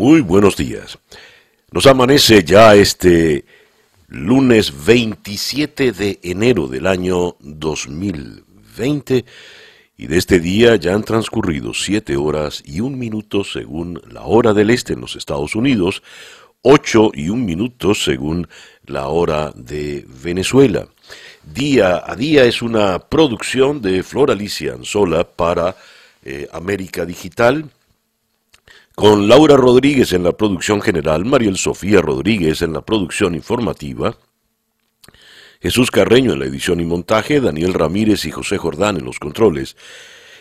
Muy buenos días. Nos amanece ya este lunes 27 de enero del año 2020 y de este día ya han transcurrido 7 horas y un minuto según la hora del este en los Estados Unidos, 8 y un minuto según la hora de Venezuela. Día a día es una producción de Flor Alicia Anzola para eh, América Digital con Laura Rodríguez en la producción general, Mariel Sofía Rodríguez en la producción informativa, Jesús Carreño en la edición y montaje, Daniel Ramírez y José Jordán en los controles,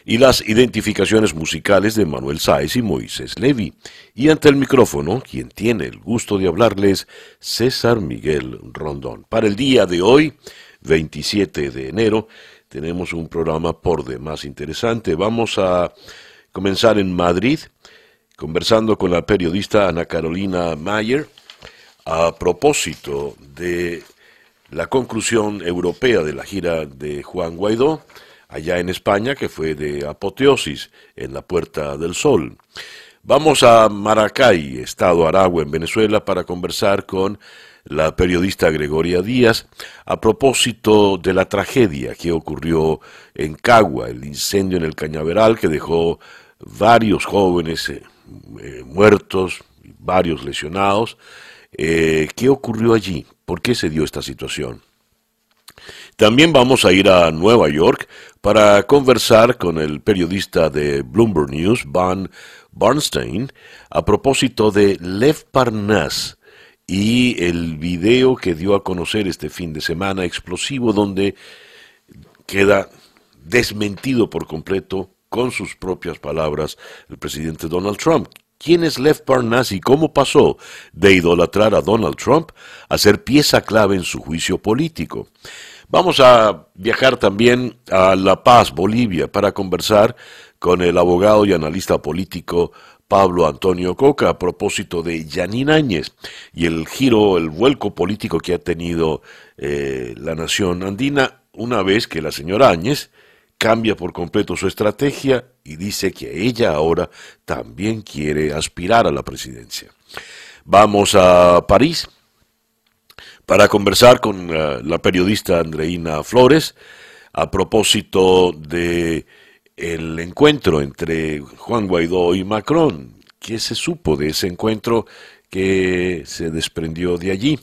y las identificaciones musicales de Manuel Sáez y Moisés Levi. Y ante el micrófono, quien tiene el gusto de hablarles, César Miguel Rondón. Para el día de hoy, 27 de enero, tenemos un programa por demás interesante. Vamos a comenzar en Madrid conversando con la periodista Ana Carolina Mayer a propósito de la conclusión europea de la gira de Juan Guaidó allá en España, que fue de apoteosis en la Puerta del Sol. Vamos a Maracay, Estado Aragua, en Venezuela, para conversar con la periodista Gregoria Díaz a propósito de la tragedia que ocurrió en Cagua, el incendio en el cañaveral que dejó varios jóvenes eh, muertos, varios lesionados. Eh, ¿Qué ocurrió allí? ¿Por qué se dio esta situación? También vamos a ir a Nueva York para conversar con el periodista de Bloomberg News, Van Barnstein, a propósito de Lev Parnas y el video que dio a conocer este fin de semana explosivo donde queda desmentido por completo con sus propias palabras el presidente Donald Trump. ¿Quién es Lev Parnas y cómo pasó de idolatrar a Donald Trump a ser pieza clave en su juicio político? Vamos a viajar también a La Paz, Bolivia, para conversar con el abogado y analista político Pablo Antonio Coca a propósito de Yanin Áñez y el giro, el vuelco político que ha tenido eh, la nación andina una vez que la señora Áñez cambia por completo su estrategia y dice que ella ahora también quiere aspirar a la presidencia. Vamos a París para conversar con eh, la periodista Andreina Flores a propósito de el encuentro entre Juan Guaidó y Macron. ¿Qué se supo de ese encuentro que se desprendió de allí?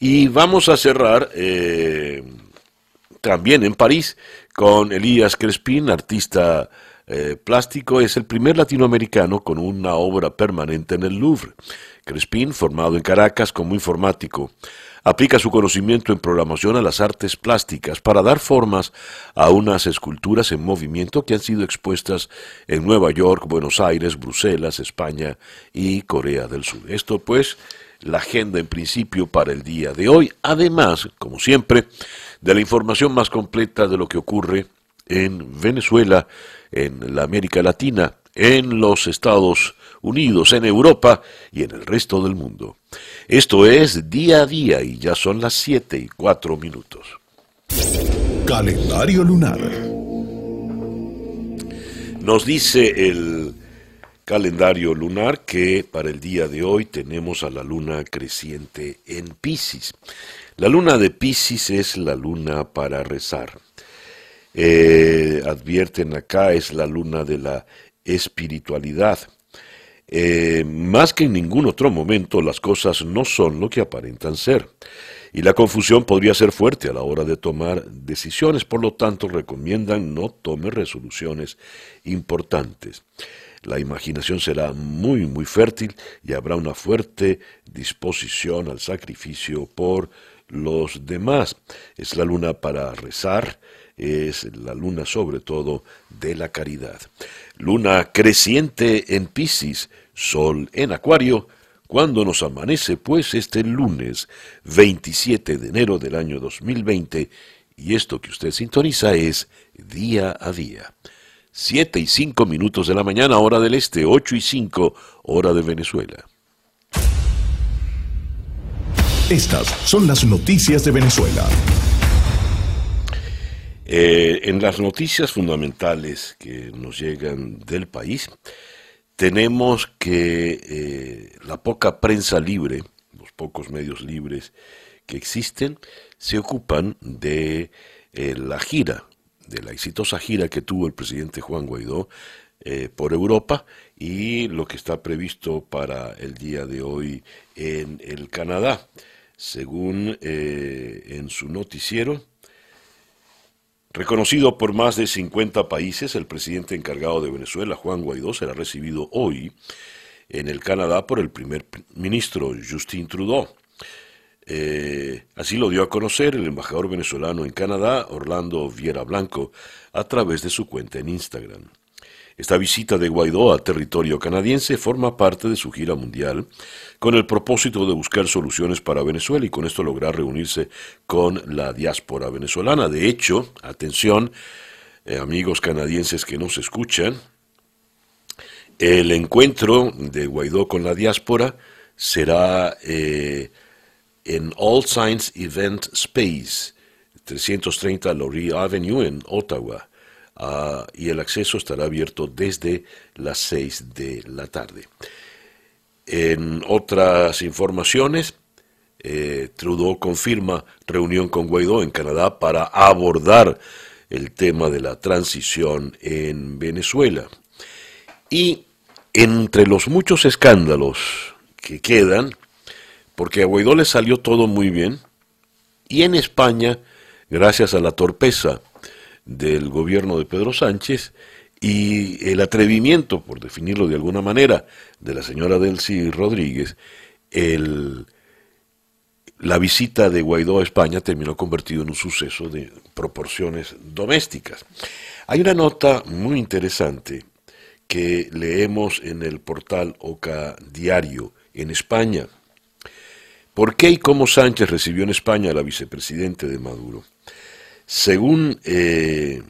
Y vamos a cerrar eh, también en París con Elías Crespín, artista eh, plástico, es el primer latinoamericano con una obra permanente en el Louvre. Crespín, formado en Caracas como informático, aplica su conocimiento en programación a las artes plásticas para dar formas a unas esculturas en movimiento que han sido expuestas en Nueva York, Buenos Aires, Bruselas, España y Corea del Sur. Esto pues la agenda en principio para el día de hoy. Además, como siempre, de la información más completa de lo que ocurre en Venezuela, en la América Latina, en los Estados Unidos, en Europa y en el resto del mundo. Esto es día a día y ya son las 7 y 4 minutos. Calendario lunar. Nos dice el calendario lunar que para el día de hoy tenemos a la luna creciente en Pisces. La luna de Pisces es la luna para rezar. Eh, advierten acá, es la luna de la espiritualidad. Eh, más que en ningún otro momento las cosas no son lo que aparentan ser. Y la confusión podría ser fuerte a la hora de tomar decisiones, por lo tanto recomiendan no tome resoluciones importantes. La imaginación será muy, muy fértil y habrá una fuerte disposición al sacrificio por los demás. Es la luna para rezar, es la luna sobre todo de la caridad. Luna creciente en Piscis, sol en Acuario, cuando nos amanece pues este lunes 27 de enero del año 2020 y esto que usted sintoniza es día a día. 7 y 5 minutos de la mañana hora del este, 8 y 5 hora de Venezuela. Estas son las noticias de Venezuela. Eh, en las noticias fundamentales que nos llegan del país, tenemos que eh, la poca prensa libre, los pocos medios libres que existen, se ocupan de eh, la gira, de la exitosa gira que tuvo el presidente Juan Guaidó por Europa y lo que está previsto para el día de hoy en el Canadá. Según en su noticiero, Reconocido por más de 50 países, el presidente encargado de Venezuela, Juan Guaidó, será recibido hoy en el Canadá por el primer ministro Justin Trudeau. Eh, así lo dio a conocer el embajador venezolano en Canadá, Orlando Viera Blanco, a través de su cuenta en Instagram. Esta visita de Guaidó a territorio canadiense forma parte de su gira mundial con el propósito de buscar soluciones para Venezuela y con esto lograr reunirse con la diáspora venezolana. De hecho, atención, eh, amigos canadienses que nos escuchan, el encuentro de Guaidó con la diáspora será eh, en All Science Event Space, 330 Laurie Avenue en Ottawa. Ah, y el acceso estará abierto desde las 6 de la tarde. En otras informaciones, eh, Trudeau confirma reunión con Guaidó en Canadá para abordar el tema de la transición en Venezuela. Y entre los muchos escándalos que quedan, porque a Guaidó le salió todo muy bien, y en España, gracias a la torpeza del gobierno de Pedro Sánchez y el atrevimiento, por definirlo de alguna manera, de la señora Delcy Rodríguez, la visita de Guaidó a España terminó convertido en un suceso de proporciones domésticas. Hay una nota muy interesante que leemos en el portal Oca Diario en España. ¿Por qué y cómo Sánchez recibió en España a la vicepresidente de Maduro? Según eh,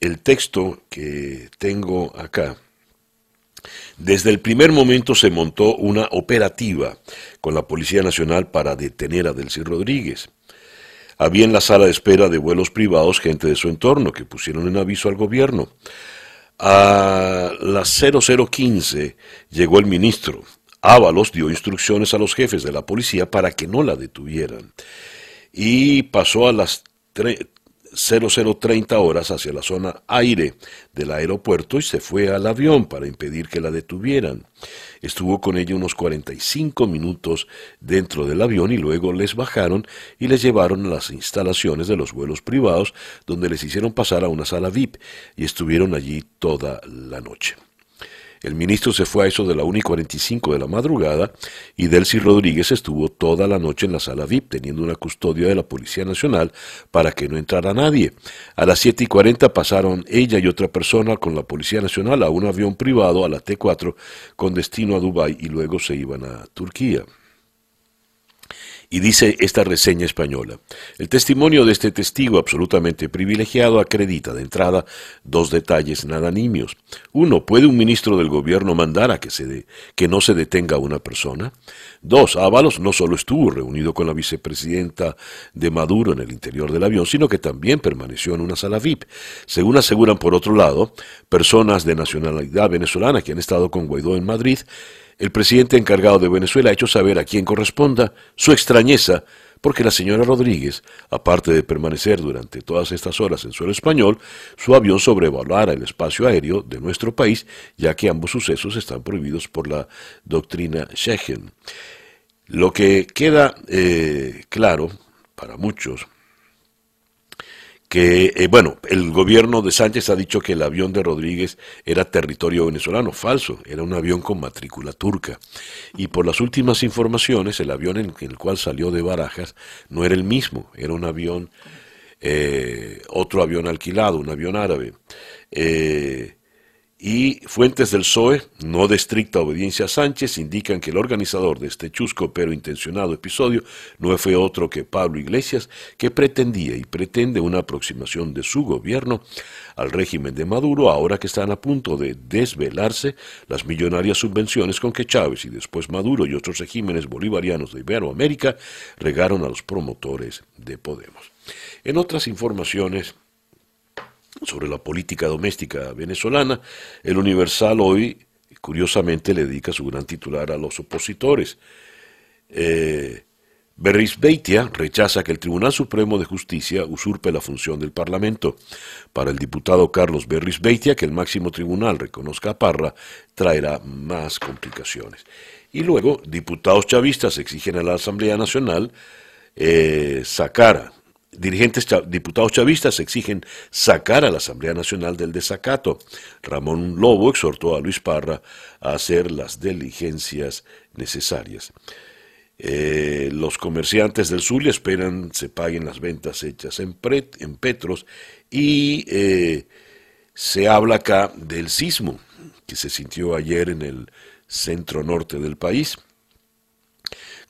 el texto que tengo acá, desde el primer momento se montó una operativa con la Policía Nacional para detener a Delcy Rodríguez. Había en la sala de espera de vuelos privados gente de su entorno que pusieron en aviso al gobierno. A las 0015 llegó el ministro. Ábalos dio instrucciones a los jefes de la policía para que no la detuvieran. Y pasó a las 0030 horas hacia la zona aire del aeropuerto y se fue al avión para impedir que la detuvieran. Estuvo con ella unos 45 minutos dentro del avión y luego les bajaron y les llevaron a las instalaciones de los vuelos privados donde les hicieron pasar a una sala VIP y estuvieron allí toda la noche. El ministro se fue a eso de la 1 y 45 de la madrugada y Delcy Rodríguez estuvo toda la noche en la sala VIP teniendo una custodia de la Policía Nacional para que no entrara nadie. A las 7 y 40 pasaron ella y otra persona con la Policía Nacional a un avión privado a la T4 con destino a Dubái y luego se iban a Turquía. Y dice esta reseña española, el testimonio de este testigo absolutamente privilegiado acredita de entrada dos detalles nada nimios. Uno, ¿puede un ministro del gobierno mandar a que, se que no se detenga a una persona? Dos, Ábalos no solo estuvo reunido con la vicepresidenta de Maduro en el interior del avión, sino que también permaneció en una sala VIP. Según aseguran por otro lado, personas de nacionalidad venezolana que han estado con Guaidó en Madrid, el presidente encargado de Venezuela ha hecho saber a quien corresponda su extrañeza porque la señora Rodríguez, aparte de permanecer durante todas estas horas en suelo español, su avión sobrevolara el espacio aéreo de nuestro país, ya que ambos sucesos están prohibidos por la doctrina Schengen. Lo que queda eh, claro para muchos que, eh, bueno, el gobierno de Sánchez ha dicho que el avión de Rodríguez era territorio venezolano. Falso, era un avión con matrícula turca. Y por las últimas informaciones, el avión en el cual salió de Barajas no era el mismo, era un avión, eh, otro avión alquilado, un avión árabe. Eh, y fuentes del PSOE, no de estricta obediencia a Sánchez, indican que el organizador de este chusco pero intencionado episodio no fue otro que Pablo Iglesias, que pretendía y pretende una aproximación de su gobierno al régimen de Maduro, ahora que están a punto de desvelarse las millonarias subvenciones con que Chávez y después Maduro y otros regímenes bolivarianos de Iberoamérica regaron a los promotores de Podemos. En otras informaciones, sobre la política doméstica venezolana, el Universal hoy curiosamente le dedica su gran titular a los opositores. Eh, Beitia rechaza que el Tribunal Supremo de Justicia usurpe la función del Parlamento. Para el diputado Carlos Beitia, que el máximo tribunal reconozca a Parra traerá más complicaciones. Y luego, diputados chavistas exigen a la Asamblea Nacional eh, sacar, dirigentes diputados chavistas exigen sacar a la Asamblea Nacional del desacato. Ramón Lobo exhortó a Luis Parra a hacer las diligencias necesarias. Eh, los comerciantes del Zulia esperan se paguen las ventas hechas en, en Petros y eh, se habla acá del sismo que se sintió ayer en el centro norte del país.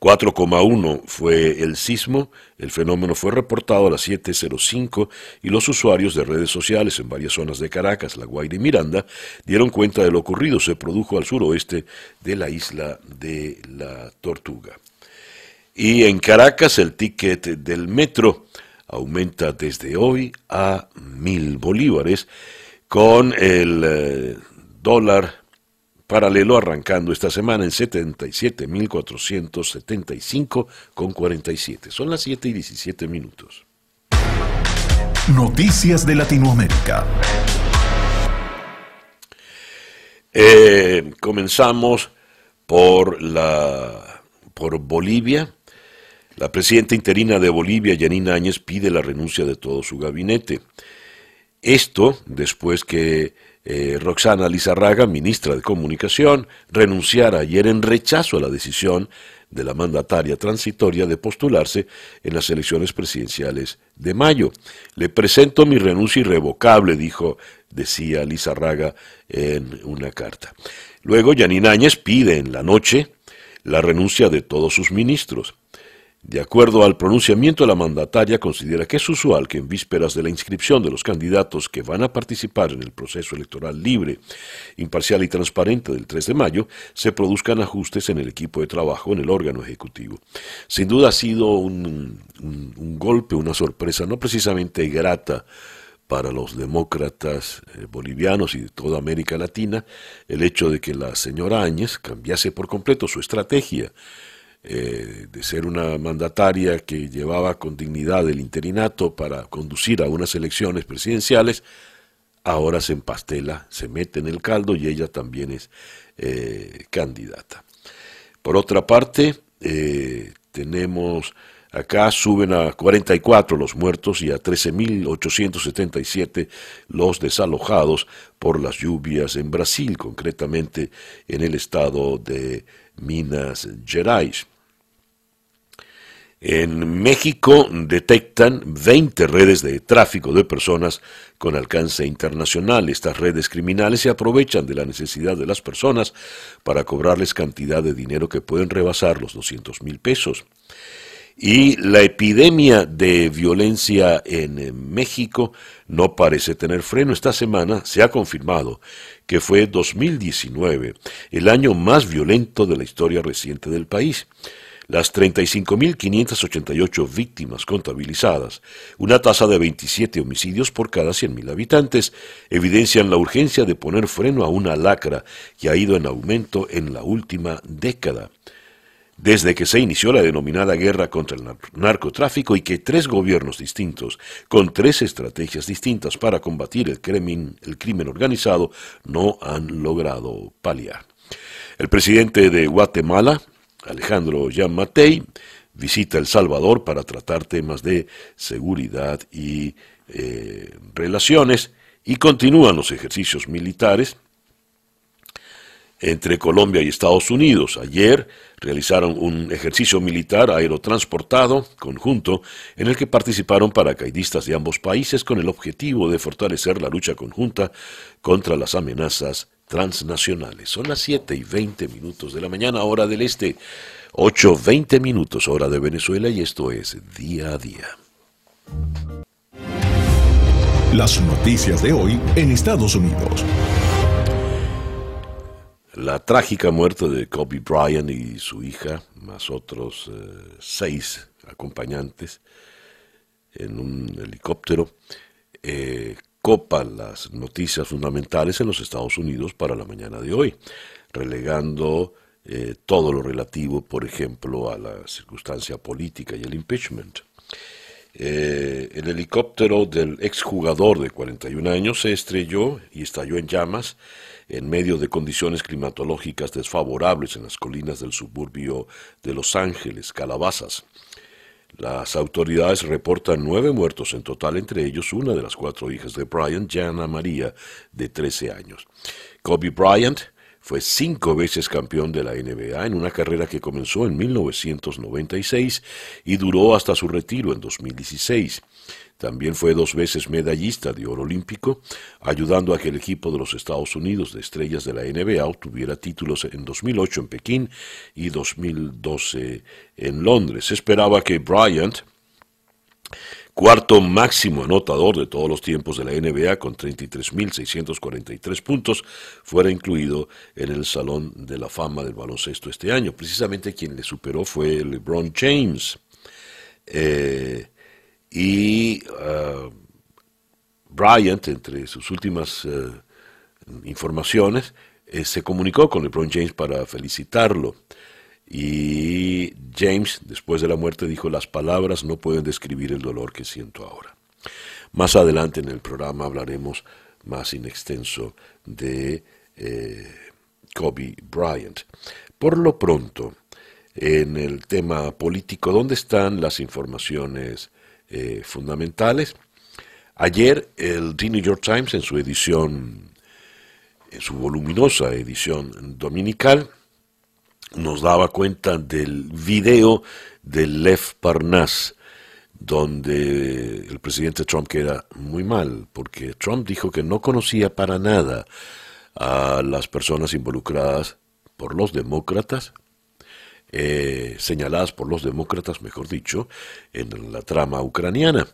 4,1 fue el sismo, el fenómeno fue reportado a las 7.05 y los usuarios de redes sociales en varias zonas de Caracas, La Guaira y Miranda dieron cuenta de lo ocurrido. Se produjo al suroeste de la isla de la Tortuga. Y en Caracas el ticket del metro aumenta desde hoy a mil bolívares con el eh, dólar paralelo arrancando esta semana en 77.475 con 47. Son las 7 y 17 minutos. Noticias de Latinoamérica. Eh, comenzamos por la por Bolivia la presidenta interina de Bolivia, Yanina Áñez, pide la renuncia de todo su gabinete. Esto después que eh, Roxana Lizarraga, ministra de Comunicación, renunciara ayer en rechazo a la decisión de la mandataria transitoria de postularse en las elecciones presidenciales de mayo. Le presento mi renuncia irrevocable, dijo, decía Lizarraga en una carta. Luego, Yanina Áñez pide en la noche la renuncia de todos sus ministros. De acuerdo al pronunciamiento, la mandataria considera que es usual que en vísperas de la inscripción de los candidatos que van a participar en el proceso electoral libre, imparcial y transparente del 3 de mayo se produzcan ajustes en el equipo de trabajo en el órgano ejecutivo. Sin duda ha sido un, golpe, una sorpresa no precisamente grata para los demócratas eh, bolivianos y de toda América Latina el hecho de que la señora Áñez cambiase por completo su estrategia eh, de ser una mandataria que llevaba con dignidad el interinato para conducir a unas elecciones presidenciales, ahora se empastela, se mete en el caldo y ella también es eh, candidata. Por otra parte, eh, tenemos acá suben a 44 los muertos y a 13.877 los desalojados por las lluvias en Brasil, concretamente en el estado de Minas Gerais. En México detectan 20 redes de tráfico de personas con alcance internacional. Estas redes criminales se aprovechan de la necesidad de las personas para cobrarles cantidad de dinero que pueden rebasar los 200 mil pesos. Y la epidemia de violencia en México no parece tener freno. Esta semana se ha confirmado que fue 2019 el año más violento de la historia reciente del país las 35.588 víctimas contabilizadas, una tasa de 27 homicidios por cada 100.000 habitantes, evidencian la urgencia de poner freno a una lacra que ha ido en aumento en la última década. Desde que se inició la denominada guerra contra el narcotráfico y que tres gobiernos distintos, con tres estrategias distintas para combatir el crimen, el crimen organizado, no han logrado paliar. El presidente de Guatemala, Alejandro Jean Matei visita El Salvador para tratar temas de seguridad y eh, relaciones y continúan los ejercicios militares entre Colombia y Estados Unidos. Ayer realizaron un ejercicio militar aerotransportado conjunto en el que participaron paracaidistas de ambos países con el objetivo de fortalecer la lucha conjunta contra las amenazas transnacionales. Son las 7 y 20 minutos de la mañana, hora del este, 8, 20 minutos, hora de Venezuela, y esto es Día a Día. Las noticias de hoy en Estados Unidos. La trágica muerte de Kobe Bryant y su hija, más otros eh, seis acompañantes en un helicóptero, eh, copa las noticias fundamentales en los Estados Unidos para la mañana de hoy. relegando eh, todo lo relativo, por ejemplo, a la circunstancia política y el impeachment. Eh, el helicóptero del exjugador de 41 años se estrelló y estalló en llamas en medio de condiciones climatológicas desfavorables en las colinas del suburbio de Los Ángeles, Calabazas. Las autoridades reportan nueve muertos en total, entre ellos una de las cuatro hijas de Bryant, Jana María, de 13 años. Kobe Bryant fue cinco veces campeón de la NBA en una carrera que comenzó en 1996 y duró hasta su retiro en 2016. También fue dos veces medallista de oro olímpico, ayudando a que el equipo de los Estados Unidos de estrellas de la NBA obtuviera títulos en 2008 en Pekín y 2012 en Londres. Se esperaba que Bryant cuarto máximo anotador de todos los tiempos de la NBA con 33.643 puntos, fuera incluido en el Salón de la Fama del baloncesto este año. Precisamente quien le superó fue LeBron James. Eh, y uh, Bryant, entre sus últimas uh, informaciones, eh, se comunicó con LeBron James para felicitarlo. Y James, después de la muerte, dijo, las palabras no pueden describir el dolor que siento ahora. Más adelante en el programa hablaremos más in extenso de eh, Kobe Bryant. Por lo pronto, en el tema político, ¿dónde están las informaciones eh, fundamentales? Ayer el New York Times en su edición, en su voluminosa edición dominical, nos daba cuenta del video de Lev Parnas, donde el presidente Trump queda muy mal, porque Trump dijo que no conocía para nada a las personas involucradas por los demócratas, eh, señaladas por los demócratas, mejor dicho, en la trama ucraniana.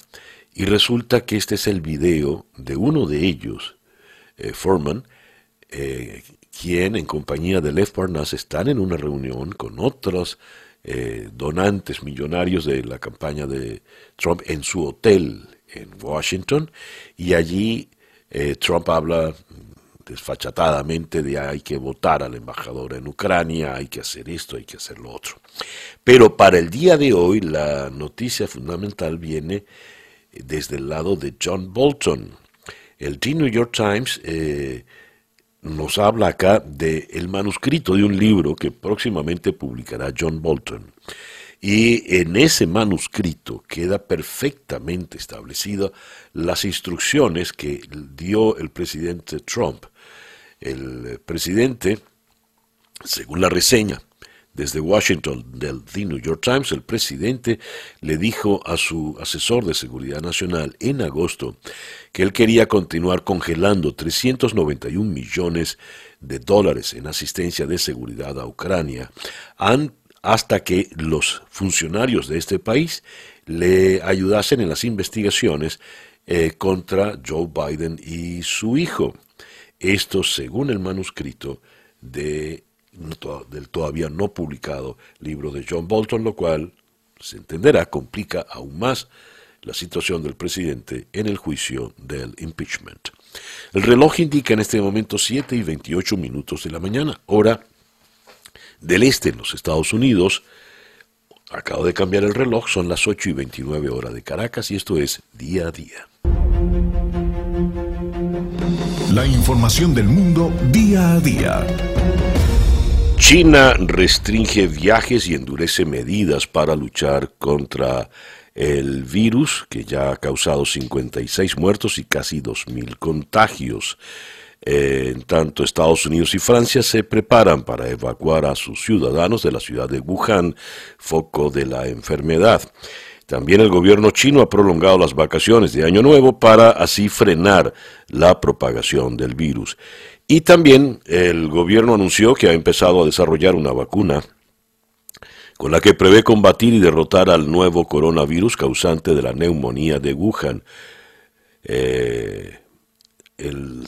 Y resulta que este es el video de uno de ellos, eh, Foreman, eh, quien en compañía de Lev Parnas están en una reunión con otros eh, donantes millonarios de la campaña de Trump en su hotel en Washington y allí Trump habla desfachatadamente de hay que votar al embajador en Ucrania, hay que hacer esto, hay que hacer lo otro. Pero para el día de hoy la noticia fundamental viene desde el lado de John Bolton. El The New York Times eh, nos habla acá del el manuscrito de un libro que próximamente publicará John Bolton. Y en ese manuscrito queda perfectamente establecidas las instrucciones que dio el presidente Trump. El presidente, según la reseña, desde Washington del The New York Times, el presidente le dijo a su asesor de seguridad nacional en agosto que él quería continuar congelando 391 millones de dólares en asistencia de seguridad a Ucrania hasta que los funcionarios de este país le ayudasen en las investigaciones eh, contra Joe Biden y su hijo. Esto según el manuscrito de del todavía no publicado libro de John Bolton, lo cual, se entenderá, complica aún más la situación del presidente en el juicio del impeachment. El reloj indica en este momento 7 y 28 minutos de la mañana, hora del este en los Estados Unidos. Acabo de cambiar el reloj, son las 8 y 29 horas de Caracas y esto es día a día. La información del mundo día a día. China restringe viajes y endurece medidas para luchar contra el virus que ya ha causado 56 muertos y casi 2.000 contagios. en tanto, Estados Unidos y Francia se preparan para evacuar a sus ciudadanos de la ciudad de Wuhan, foco de la enfermedad. También el gobierno chino ha prolongado las vacaciones de Año Nuevo para así frenar la propagación del virus. Y también el gobierno anunció que ha empezado a desarrollar una vacuna con la que prevé combatir y derrotar al nuevo coronavirus causante de la neumonía de Wuhan. Eh, el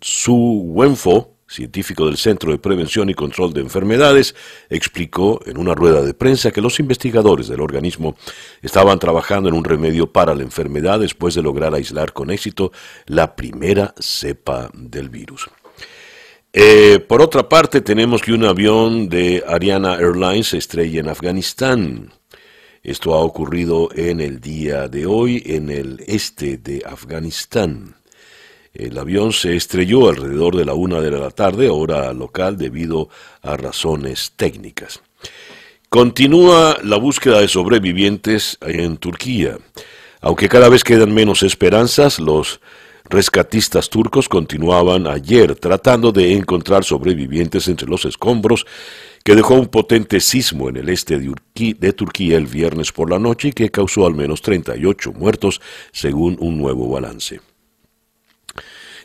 Su Wenfo, científico del Centro de Prevención y Control de Enfermedades, explicó en una rueda de prensa que los investigadores del organismo estaban trabajando en un remedio para la enfermedad después de lograr aislar con éxito la primera cepa del virus. Eh, por otra parte, tenemos que un avión de Ariana Airlines estrella en Afganistán. Esto ha ocurrido en el día de hoy en el este de Afganistán. El avión se estrelló alrededor de la una de la tarde, hora local, debido a razones técnicas. Continúa la búsqueda de sobrevivientes en Turquía. Aunque cada vez quedan menos esperanzas, los rescatistas turcos continuaban ayer tratando de encontrar sobrevivientes entre los escombros que dejó un potente sismo en el este de Turquía el viernes por la noche y que causó al menos 38 muertos, según un nuevo balance.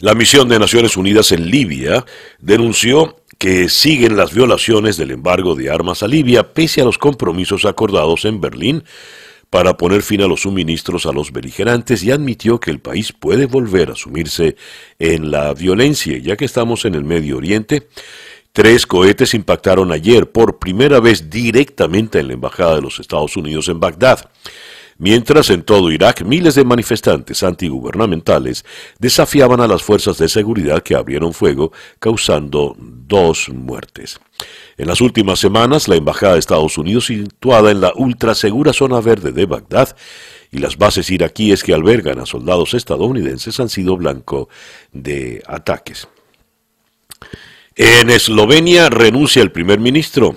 La misión de Naciones Unidas en Libia denunció que siguen las violaciones del embargo de armas a Libia pese a los compromisos acordados en Berlín para poner fin a los suministros a los beligerantes y admitió que el país puede volver a sumirse en la violencia. Ya que estamos en el Medio Oriente, tres cohetes impactaron ayer por primera vez directamente en la Embajada de los Estados Unidos en Bagdad. Mientras en todo Irak miles de manifestantes antigubernamentales desafiaban a las fuerzas de seguridad que abrieron fuego, causando dos muertes. En las últimas semanas, la Embajada de Estados Unidos, situada en la ultrasegura zona verde de Bagdad, y las bases iraquíes que albergan a soldados estadounidenses han sido blanco de ataques. En Eslovenia renuncia el primer ministro.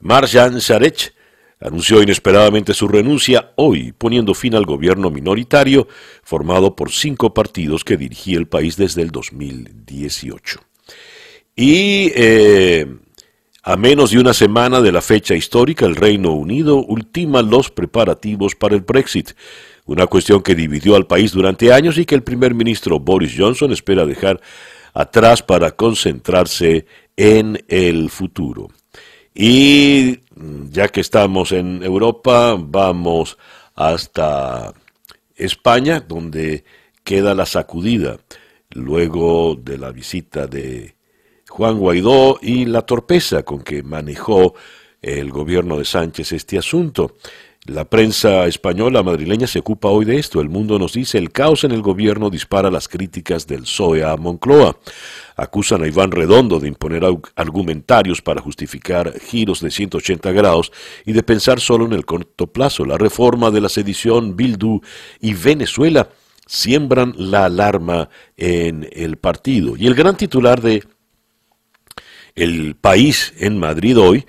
Marjan Sarech anunció inesperadamente su renuncia hoy, poniendo fin al gobierno minoritario formado por cinco partidos que dirigía el país desde el 2018. Y eh, a menos de una semana de la fecha histórica, el Reino Unido ultima los preparativos para el Brexit, una cuestión que dividió al país durante años y que el primer ministro Boris Johnson espera dejar atrás para concentrarse en el futuro. Y ya que estamos en Europa, vamos hasta España, donde queda la sacudida luego de la visita de Juan Guaidó y la torpeza con que manejó el gobierno de Sánchez este asunto. La prensa española madrileña se ocupa hoy de esto. El mundo nos dice el caos en el gobierno dispara las críticas del PSOE a Moncloa. Acusan a Iván Redondo de imponer argumentarios para justificar giros de 180 grados y de pensar solo en el corto plazo. La reforma de la sedición, Bildu y Venezuela siembran la alarma en el partido. Y el gran titular de el país en Madrid hoy,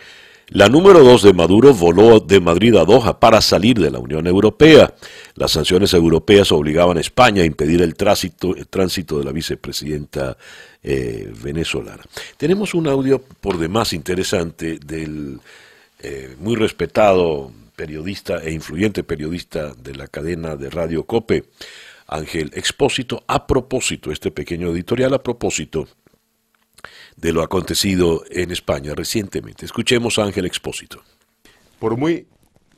la número dos de Maduro voló de Madrid a Doha para salir de la Unión Europea. Las sanciones europeas obligaban a España a impedir el tránsito, tránsito de la vicepresidenta eh, venezolana. Tenemos un audio por demás interesante del eh, muy respetado periodista e influyente periodista de la cadena de Radio Cope, Ángel Expósito, a propósito, este pequeño editorial a propósito de lo acontecido en España recientemente. Escuchemos a Ángel Expósito. Por muy,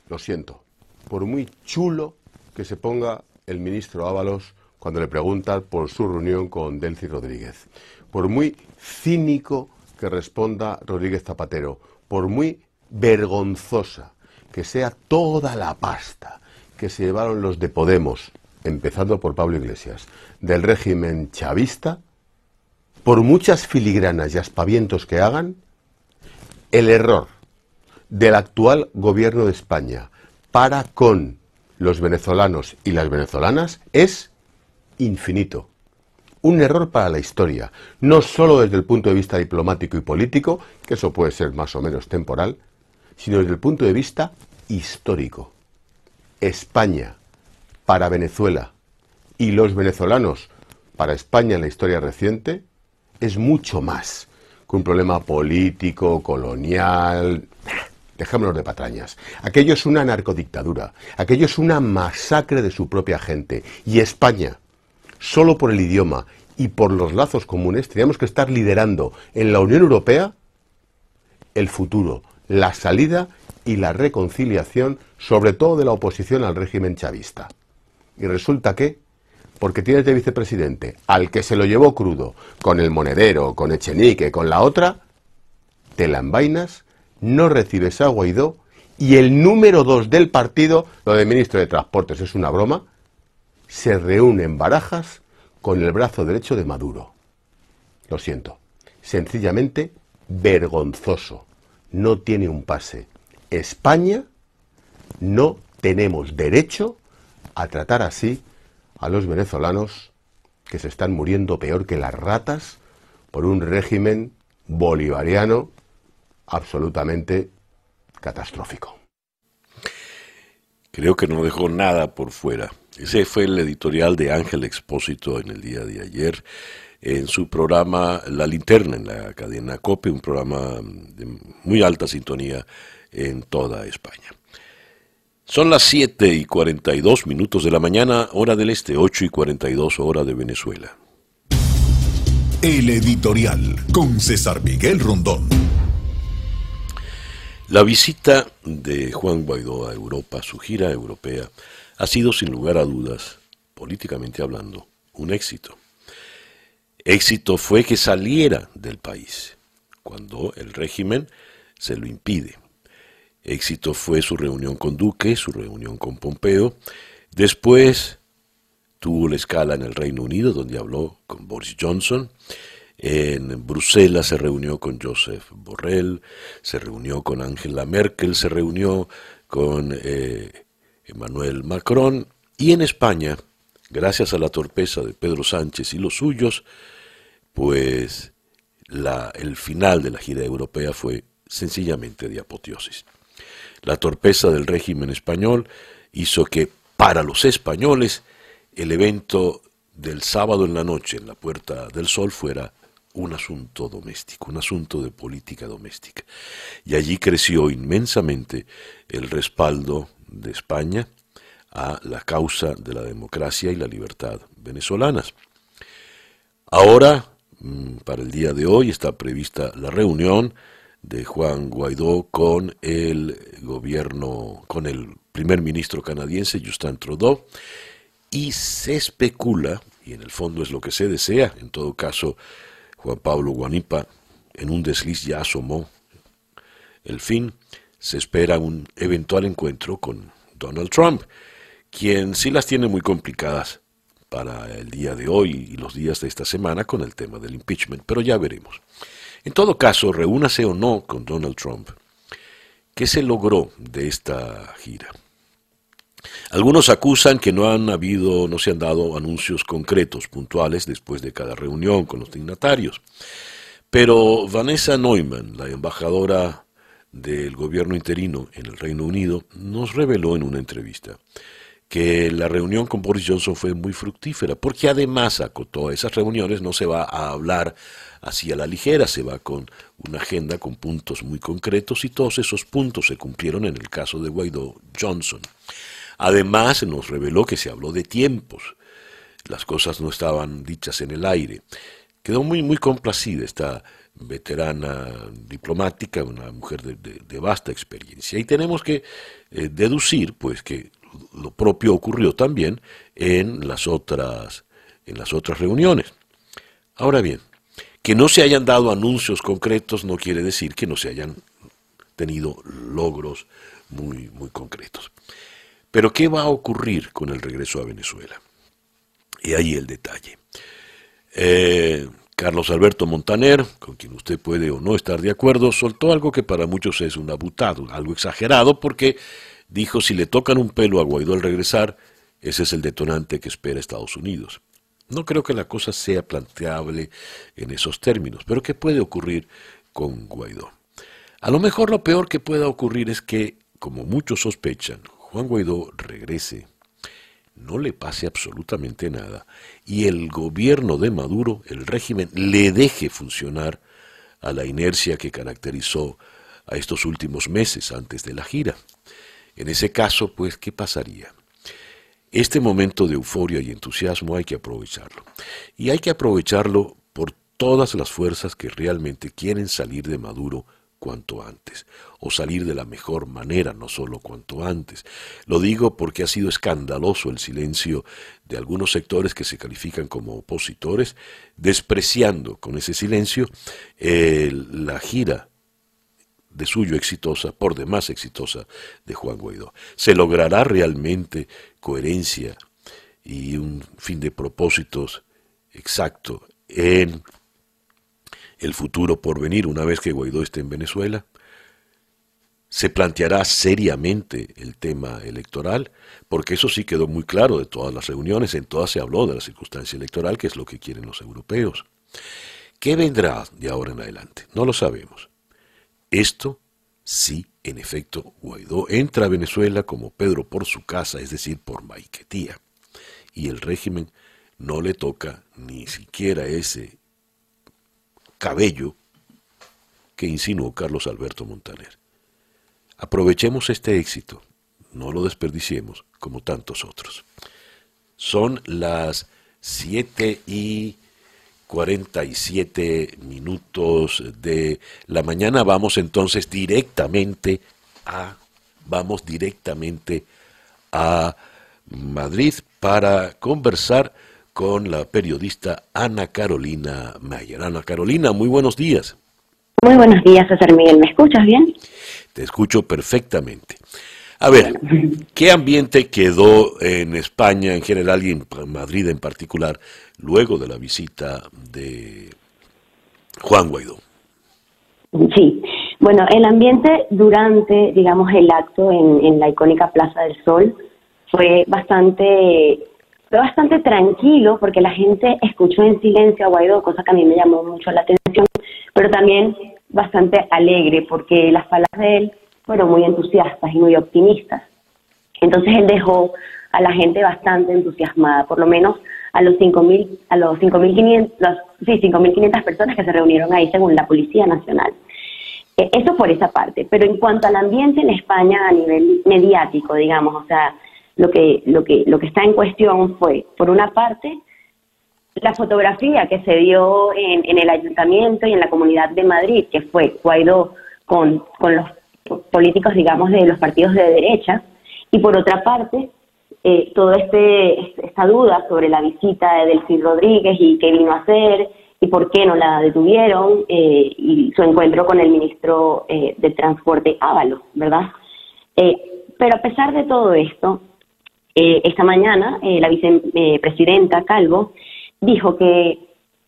lo siento, por muy chulo que se ponga el ministro Ábalos cuando le preguntan por su reunión con Delcy Rodríguez, por muy cínico que responda Rodríguez Zapatero, por muy vergonzosa que sea toda la pasta que se llevaron los de Podemos, empezando por Pablo Iglesias, del régimen chavista, por muchas filigranas y aspavientos que hagan, el error del actual gobierno de España para con los venezolanos y las venezolanas es infinito. Un error para la historia, no solo desde el punto de vista diplomático y político, que eso puede ser más o menos temporal, sino desde el punto de vista histórico. España para Venezuela y los venezolanos para España en la historia reciente es mucho más que un problema político, colonial. Dejémonos de patrañas. Aquello es una narcodictadura. Aquello es una masacre de su propia gente. Y España, solo por el idioma y por los lazos comunes, teníamos que estar liderando en la Unión Europea el futuro, la salida y la reconciliación, sobre todo de la oposición al régimen chavista. Y resulta que porque tienes de vicepresidente al que se lo llevó crudo, con el monedero, con Echenique, con la otra, te la envainas, no recibes a Guaidó y el número dos del partido, lo de ministro de Transportes es una broma, se reúne en barajas con el brazo derecho de Maduro. Lo siento. sencillamente vergonzoso. No tiene un pase. España no tenemos derecho a tratar así a los venezolanos que se están muriendo peor que las ratas por un régimen bolivariano absolutamente catastrófico. Creo que no dejó nada por fuera. Ese fue el editorial de Ángel Expósito en el día de ayer en su programa La Linterna en la cadena COPE, un programa de muy alta sintonía en toda España. Son las 7 y 42 minutos de la mañana, hora del este, 8 y 42 hora de Venezuela. El editorial con César Miguel Rondón. La visita de Juan Guaidó a Europa, su gira europea, ha sido sin lugar a dudas, políticamente hablando, un éxito. Éxito fue que saliera del país, cuando el régimen se lo impide. Éxito fue su reunión con Duque, su reunión con Pompeo. Después tuvo la escala en el Reino Unido, donde habló con Boris Johnson. En Bruselas se reunió con Joseph Borrell, se reunió con Angela Merkel, se reunió con eh, Emmanuel Macron. Y en España, gracias a la torpeza de Pedro Sánchez y los suyos, pues el final de la gira europea fue sencillamente de apoteosis. La torpeza del régimen español hizo que para los españoles el evento del sábado en la noche en la Puerta del Sol fuera un asunto doméstico, un asunto de política doméstica. Y allí creció inmensamente el respaldo de España a la causa de la democracia y la libertad venezolanas. Ahora, mm, para el día de hoy, está prevista la reunión de Juan Guaidó con el gobierno, con el primer ministro canadiense Justin Trudeau, y se especula, y en el fondo es lo que se desea, en todo caso, Juan Pablo Guanipa en un desliz ya asomó el fin, se espera un eventual encuentro con Donald Trump, quien sí las tiene muy complicadas para el día de hoy y los días de esta semana con el tema del impeachment, pero ya veremos. En todo caso, reúnase o no con Donald Trump, ¿qué se logró de esta gira? Algunos acusan que no han habido, no se han dado anuncios concretos, puntuales, después de cada reunión con los dignatarios. Pero Vanessa Neumann, la embajadora del gobierno interino en el Reino Unido, nos reveló en una entrevista que la reunión con Boris Johnson fue muy fructífera, porque además, acotó, esas reuniones no se va a hablar así a la ligera, se va con una agenda con puntos muy concretos y todos esos puntos se cumplieron en el caso de Guaidó Johnson. Además, nos reveló que se habló de tiempos, las cosas no estaban dichas en el aire. Quedó muy, muy complacida esta veterana diplomática, una mujer de, vasta experiencia. Y tenemos que eh, deducir, pues, que lo propio ocurrió también en las otras, en las otras reuniones. Ahora bien, que no se hayan dado anuncios concretos no quiere decir que no se hayan tenido logros muy, muy concretos. Pero ¿qué va a ocurrir con el regreso a Venezuela? Y ahí el detalle. Eh, Carlos Alberto Montaner, con quien usted puede o no estar de acuerdo, soltó algo que para muchos es un abutado, algo exagerado, porque dijo si le tocan un pelo a Guaidó al regresar, ese es el detonante que espera Estados Unidos. No creo que la cosa sea planteable en esos términos, pero ¿qué puede ocurrir con Guaidó? A lo mejor lo peor que pueda ocurrir es que, como muchos sospechan, Juan Guaidó regrese, no le pase absolutamente nada y el gobierno de Maduro, el régimen, le deje funcionar a la inercia que caracterizó a estos últimos meses antes de la gira. En ese caso, pues, ¿qué pasaría? Este momento de euforia y entusiasmo hay que aprovecharlo. Y hay que aprovecharlo por todas las fuerzas que realmente quieren salir de Maduro cuanto antes, o salir de la mejor manera, no solo cuanto antes. Lo digo porque ha sido escandaloso el silencio de algunos sectores que se califican como opositores, despreciando con ese silencio la gira de suyo exitosa, por demás exitosa, de Juan Guaidó. ¿Se logrará realmente coherencia y un fin de propósitos exacto en el futuro por venir una vez que Guaidó esté en Venezuela? ¿Se planteará seriamente el tema electoral? Porque eso sí quedó muy claro de todas las reuniones, en todas se habló de la circunstancia electoral, que es lo que quieren los europeos. ¿Qué vendrá de ahora en adelante? No lo sabemos. Esto sí, en efecto, Guaidó entra a Venezuela como Pedro por su casa, es decir, por Maiquetía, y el régimen no le toca ni siquiera ese cabello que insinuó Carlos Alberto Montaner. Aprovechemos este éxito, no lo desperdiciemos como tantos otros. Son las 7 y 47 minutos de la mañana. Vamos entonces directamente a vamos directamente a Madrid para conversar con la periodista Ana Carolina Mayer. Ana Carolina, muy buenos días. Muy buenos días, César Miguel. ¿Me escuchas bien? Te escucho perfectamente. A ver, ¿qué ambiente quedó en España en general y en Madrid en particular luego de la visita de Juan Guaidó? Sí, bueno, el ambiente durante, digamos, el acto en, la icónica Plaza del Sol fue bastante fue bastante tranquilo porque la gente escuchó en silencio a Guaidó, cosa que a mí me llamó mucho la atención, pero también bastante alegre porque las palabras de él fueron muy entusiastas y muy optimistas. Entonces él dejó a la gente bastante entusiasmada, por lo menos a los 5.000 a los 5.500 sí, 5.500 personas que se reunieron ahí según la Policía Nacional. E, eso por esa parte, pero en cuanto al ambiente en España a nivel mediático, digamos, o sea, lo que lo que lo que está en cuestión fue por una parte la fotografía que se dio en, en el ayuntamiento y en la comunidad de Madrid, que fue Guaidó con, con los políticos, digamos, de los partidos de derecha, y por otra parte, eh, toda este, esta duda sobre la visita de Delcy Rodríguez y qué vino a hacer y por qué no la detuvieron, eh, y su encuentro con el ministro eh, de Transporte Ábalos, ¿verdad? pero a pesar de todo esto, esta mañana la vicepresidenta Calvo dijo que,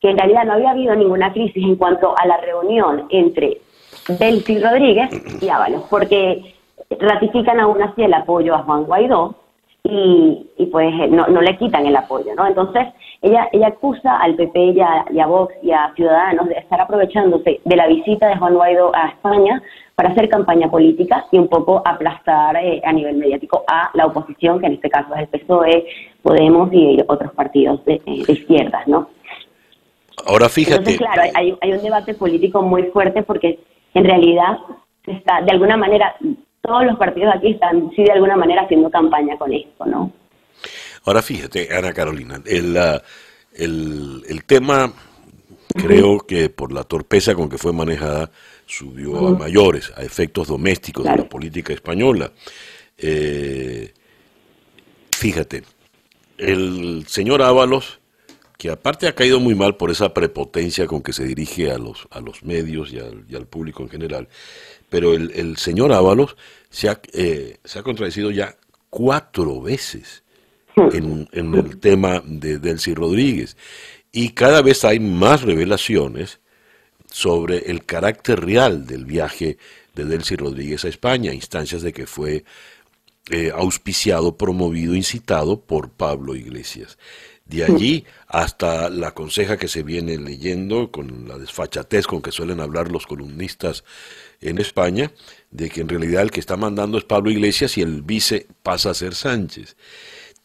que en realidad no había habido ninguna crisis en cuanto a la reunión entre Delcy Rodríguez y Ábalos, porque ratifican aún así el apoyo a Juan Guaidó y, y pues eh, no, no, le quitan el apoyo, ¿no? Entonces, ella, ella acusa al PP y a, y a, Vox y a Ciudadanos de estar aprovechándose de la visita de Juan Guaidó a España para hacer campaña política y un poco aplastar eh, a nivel mediático a la oposición, que en este caso es el PSOE, Podemos y otros partidos de, eh, de izquierdas, ¿no? Ahora fíjate. Entonces, claro, hay, hay un debate político muy fuerte porque en realidad está, de alguna manera, todos los partidos aquí están, sí, de alguna manera haciendo campaña con esto, ¿no? Ahora fíjate, Ana Carolina, el, el, el tema, creo que por la torpeza con que fue manejada, subió a mayores, a efectos domésticos de la política española. Eh, fíjate, el señor Ábalos que aparte ha caído muy mal por esa prepotencia con que se dirige a los, a los medios y al, público en general. Pero el, señor Ábalos se ha, eh, se ha contradecido ya cuatro veces en, en el tema de Delcy Rodríguez. Y cada vez hay más revelaciones sobre el carácter real del viaje de Delcy Rodríguez a España, instancias de que fue eh, auspiciado, promovido, incitado por Pablo Iglesias. De allí hasta la conseja que se viene leyendo con la desfachatez con que suelen hablar los columnistas en España, de que en realidad el que está mandando es Pablo Iglesias y el vice pasa a ser Sánchez.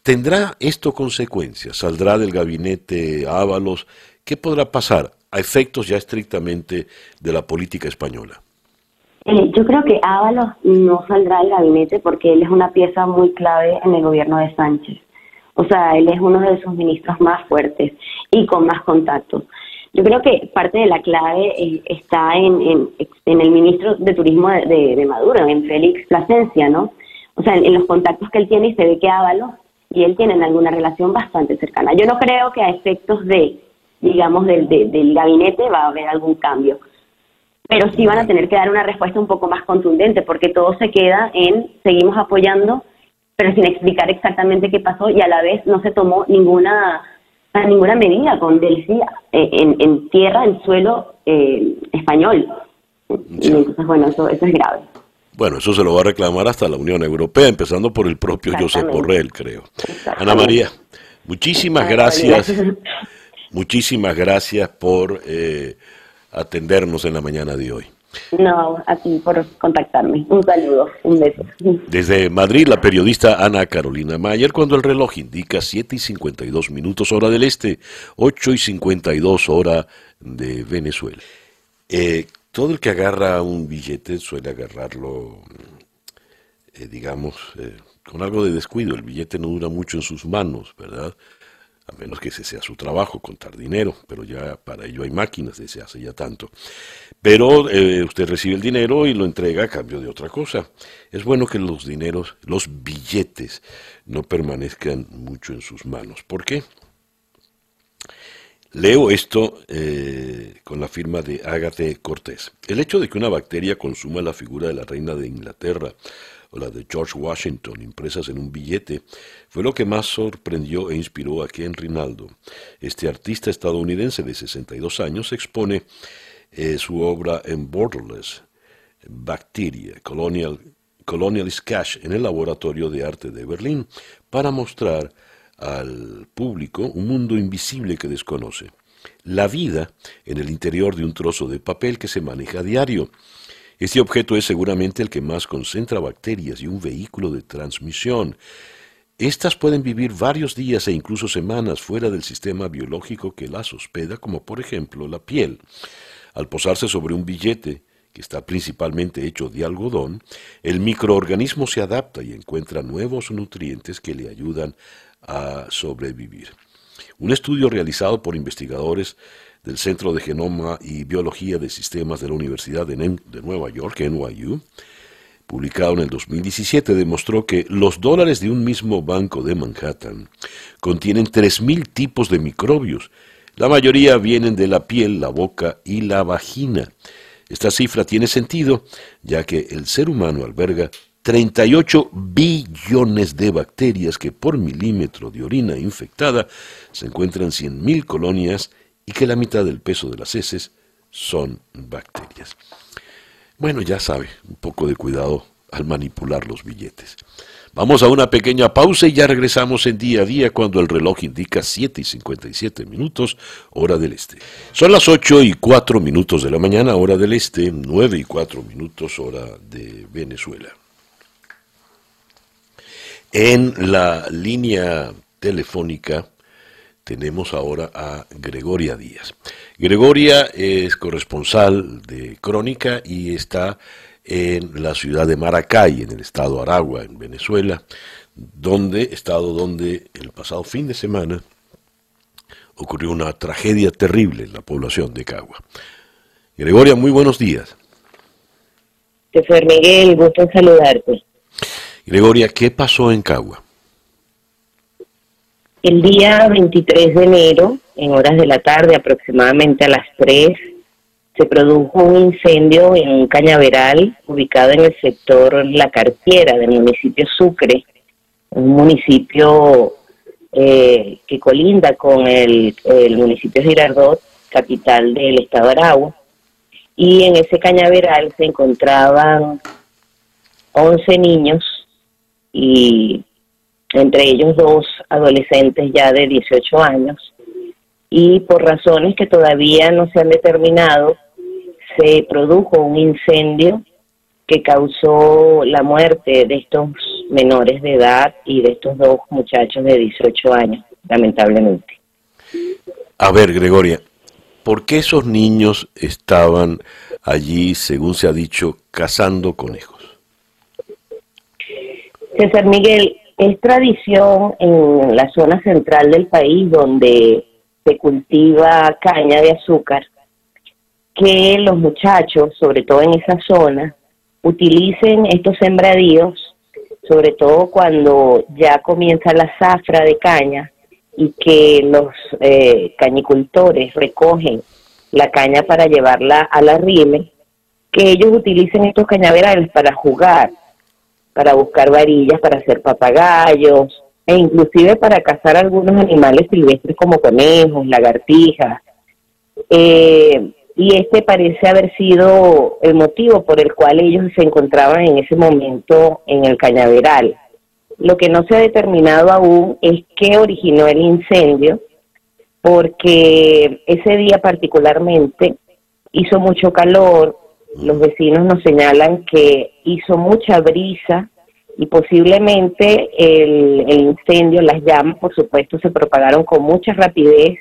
¿Tendrá esto consecuencias? ¿Saldrá del gabinete Ábalos? ¿Qué podrá pasar a efectos ya estrictamente de la política española? Eh, yo creo que Ábalos no saldrá del gabinete porque él es una pieza muy clave en el gobierno de Sánchez. O sea, él es uno de sus ministros más fuertes y con más contactos. Yo creo que parte de la clave eh, está en, en, el ministro de Turismo de, Maduro, en Félix Plasencia, ¿no? O sea, en, los contactos que él tiene y se ve que Ábalos y él tienen alguna relación bastante cercana. Yo no creo que a efectos de, digamos, del, del gabinete va a haber algún cambio, pero sí van a tener que dar una respuesta un poco más contundente porque todo se queda en seguimos apoyando pero sin explicar exactamente qué pasó y a la vez no se tomó ninguna ninguna medida con Delphi eh, en, en, tierra, en suelo eh, español. Entonces, bueno, eso, eso es grave. Bueno, eso se lo va a reclamar hasta la Unión Europea, empezando por el propio Josep Borrell, creo. Ana María, muchísimas gracias. Muchísimas gracias por eh, atendernos en la mañana de hoy. No, a ti por contactarme. Un saludo, un beso. Desde Madrid, la periodista Ana Carolina Mayer, cuando el reloj indica 7 y 52 minutos hora del este, 8 y 52 hora de Venezuela. Eh, todo el que agarra un billete suele agarrarlo, eh, digamos, eh, con algo de descuido. El billete no dura mucho en sus manos, ¿verdad? A menos que ese sea su trabajo, contar dinero, pero ya para ello hay máquinas desde hace ya tanto. Pero eh, usted recibe el dinero y lo entrega a cambio de otra cosa. Es bueno que los dineros, los billetes, no permanezcan mucho en sus manos. ¿Por qué? Leo esto eh, con la firma de Ágate Cortés. El hecho de que una bacteria consuma la figura de la reina de Inglaterra o la de George Washington impresas en un billete fue lo que más sorprendió e inspiró a Ken Rinaldo. Este artista estadounidense de 62 años expone eh, su obra en Borderless, Bacteria, Colonial, Colonialist Cash en el Laboratorio de Arte de Berlín para mostrar al público un mundo invisible que desconoce. La vida en el interior de un trozo de papel que se maneja a diario. Este objeto es seguramente el que más concentra bacterias y un vehículo de transmisión. Estas pueden vivir varios días e incluso semanas fuera del sistema biológico que las hospeda, como por ejemplo la piel. Al posarse sobre un billete, que está principalmente hecho de algodón, el microorganismo se adapta y encuentra nuevos nutrientes que le ayudan a sobrevivir. Un estudio realizado por investigadores del Centro de Genoma y Biología de Sistemas de la Universidad de, Nueva York, NYU, publicado en el 2017, demostró que los dólares de un mismo banco de Manhattan contienen 3.000 tipos de microbios. La mayoría vienen de la piel, la boca y la vagina. Esta cifra tiene sentido, ya que el ser humano alberga 38 billones de bacterias que por milímetro de orina infectada se encuentran 100.000 colonias y que la mitad del peso de las heces son bacterias. Bueno, ya sabe, un poco de cuidado al manipular los billetes. Vamos a una pequeña pausa y ya regresamos en día a día cuando el reloj indica 7 y 57 minutos, hora del este. Son las 8 y 4 minutos de la mañana, hora del este, 9 y 4 minutos, hora de Venezuela. En la línea telefónica tenemos ahora a Gregoria Díaz. Gregoria es corresponsal de Crónica y está en la ciudad de Maracay, en el estado Aragua, en Venezuela, donde, estado donde el pasado fin de semana ocurrió una tragedia terrible en la población de Cagua. Gregoria, muy buenos días. Miguel, gusto en saludarte. Gregoria, ¿qué pasó en Cagua? El día 23 de enero, en horas de la tarde, aproximadamente a las 3, se produjo un incendio en un cañaveral ubicado en el sector La Cartiera del municipio Sucre, un municipio eh, que colinda con el, municipio Girardot, capital del estado de Aragua. Y en ese cañaveral se encontraban 11 niños y entre ellos dos adolescentes ya de 18 años. Y por razones que todavía no se han determinado, se produjo un incendio que causó la muerte de estos menores de edad y de estos dos muchachos de 18 años, lamentablemente. A ver, Gregoria, ¿por qué esos niños estaban allí, según se ha dicho, cazando conejos? César Miguel, es tradición en la zona central del país donde se cultiva caña de azúcar que los muchachos, sobre todo en esa zona, utilicen estos sembradíos, sobre todo cuando ya comienza la zafra de caña y que los eh, cañicultores recogen la caña para llevarla a la rime, que ellos utilicen estos cañaverales para jugar para buscar varillas para hacer papagayos e inclusive para cazar algunos animales silvestres como conejos, lagartijas. Eh, y este parece haber sido el motivo por el cual ellos se encontraban en ese momento en el cañaveral. Lo que no se ha determinado aún es qué originó el incendio, porque ese día particularmente hizo mucho calor, los vecinos nos señalan que hizo mucha brisa y posiblemente el, incendio, las llamas, por supuesto, se propagaron con mucha rapidez,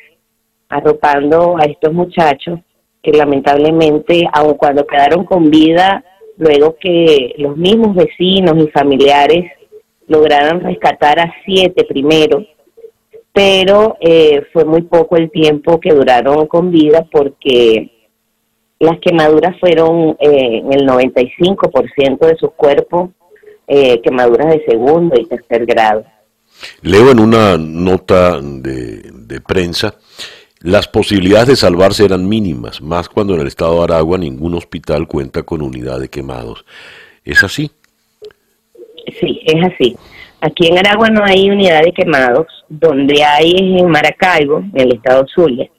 arropando a estos muchachos que lamentablemente, aun cuando quedaron con vida, luego que los mismos vecinos y familiares lograron rescatar a siete primero, pero eh, fue muy poco el tiempo que duraron con vida porque las quemaduras fueron eh, en el 95% de sus cuerpos eh, quemaduras de segundo y tercer grado. Leo en una nota de, prensa, las posibilidades de salvarse eran mínimas, más cuando en el estado de Aragua ningún hospital cuenta con unidad de quemados. ¿Es así? Sí, es así. Aquí en Aragua no hay unidad de quemados, donde hay es en Maracaibo, en el estado Zulia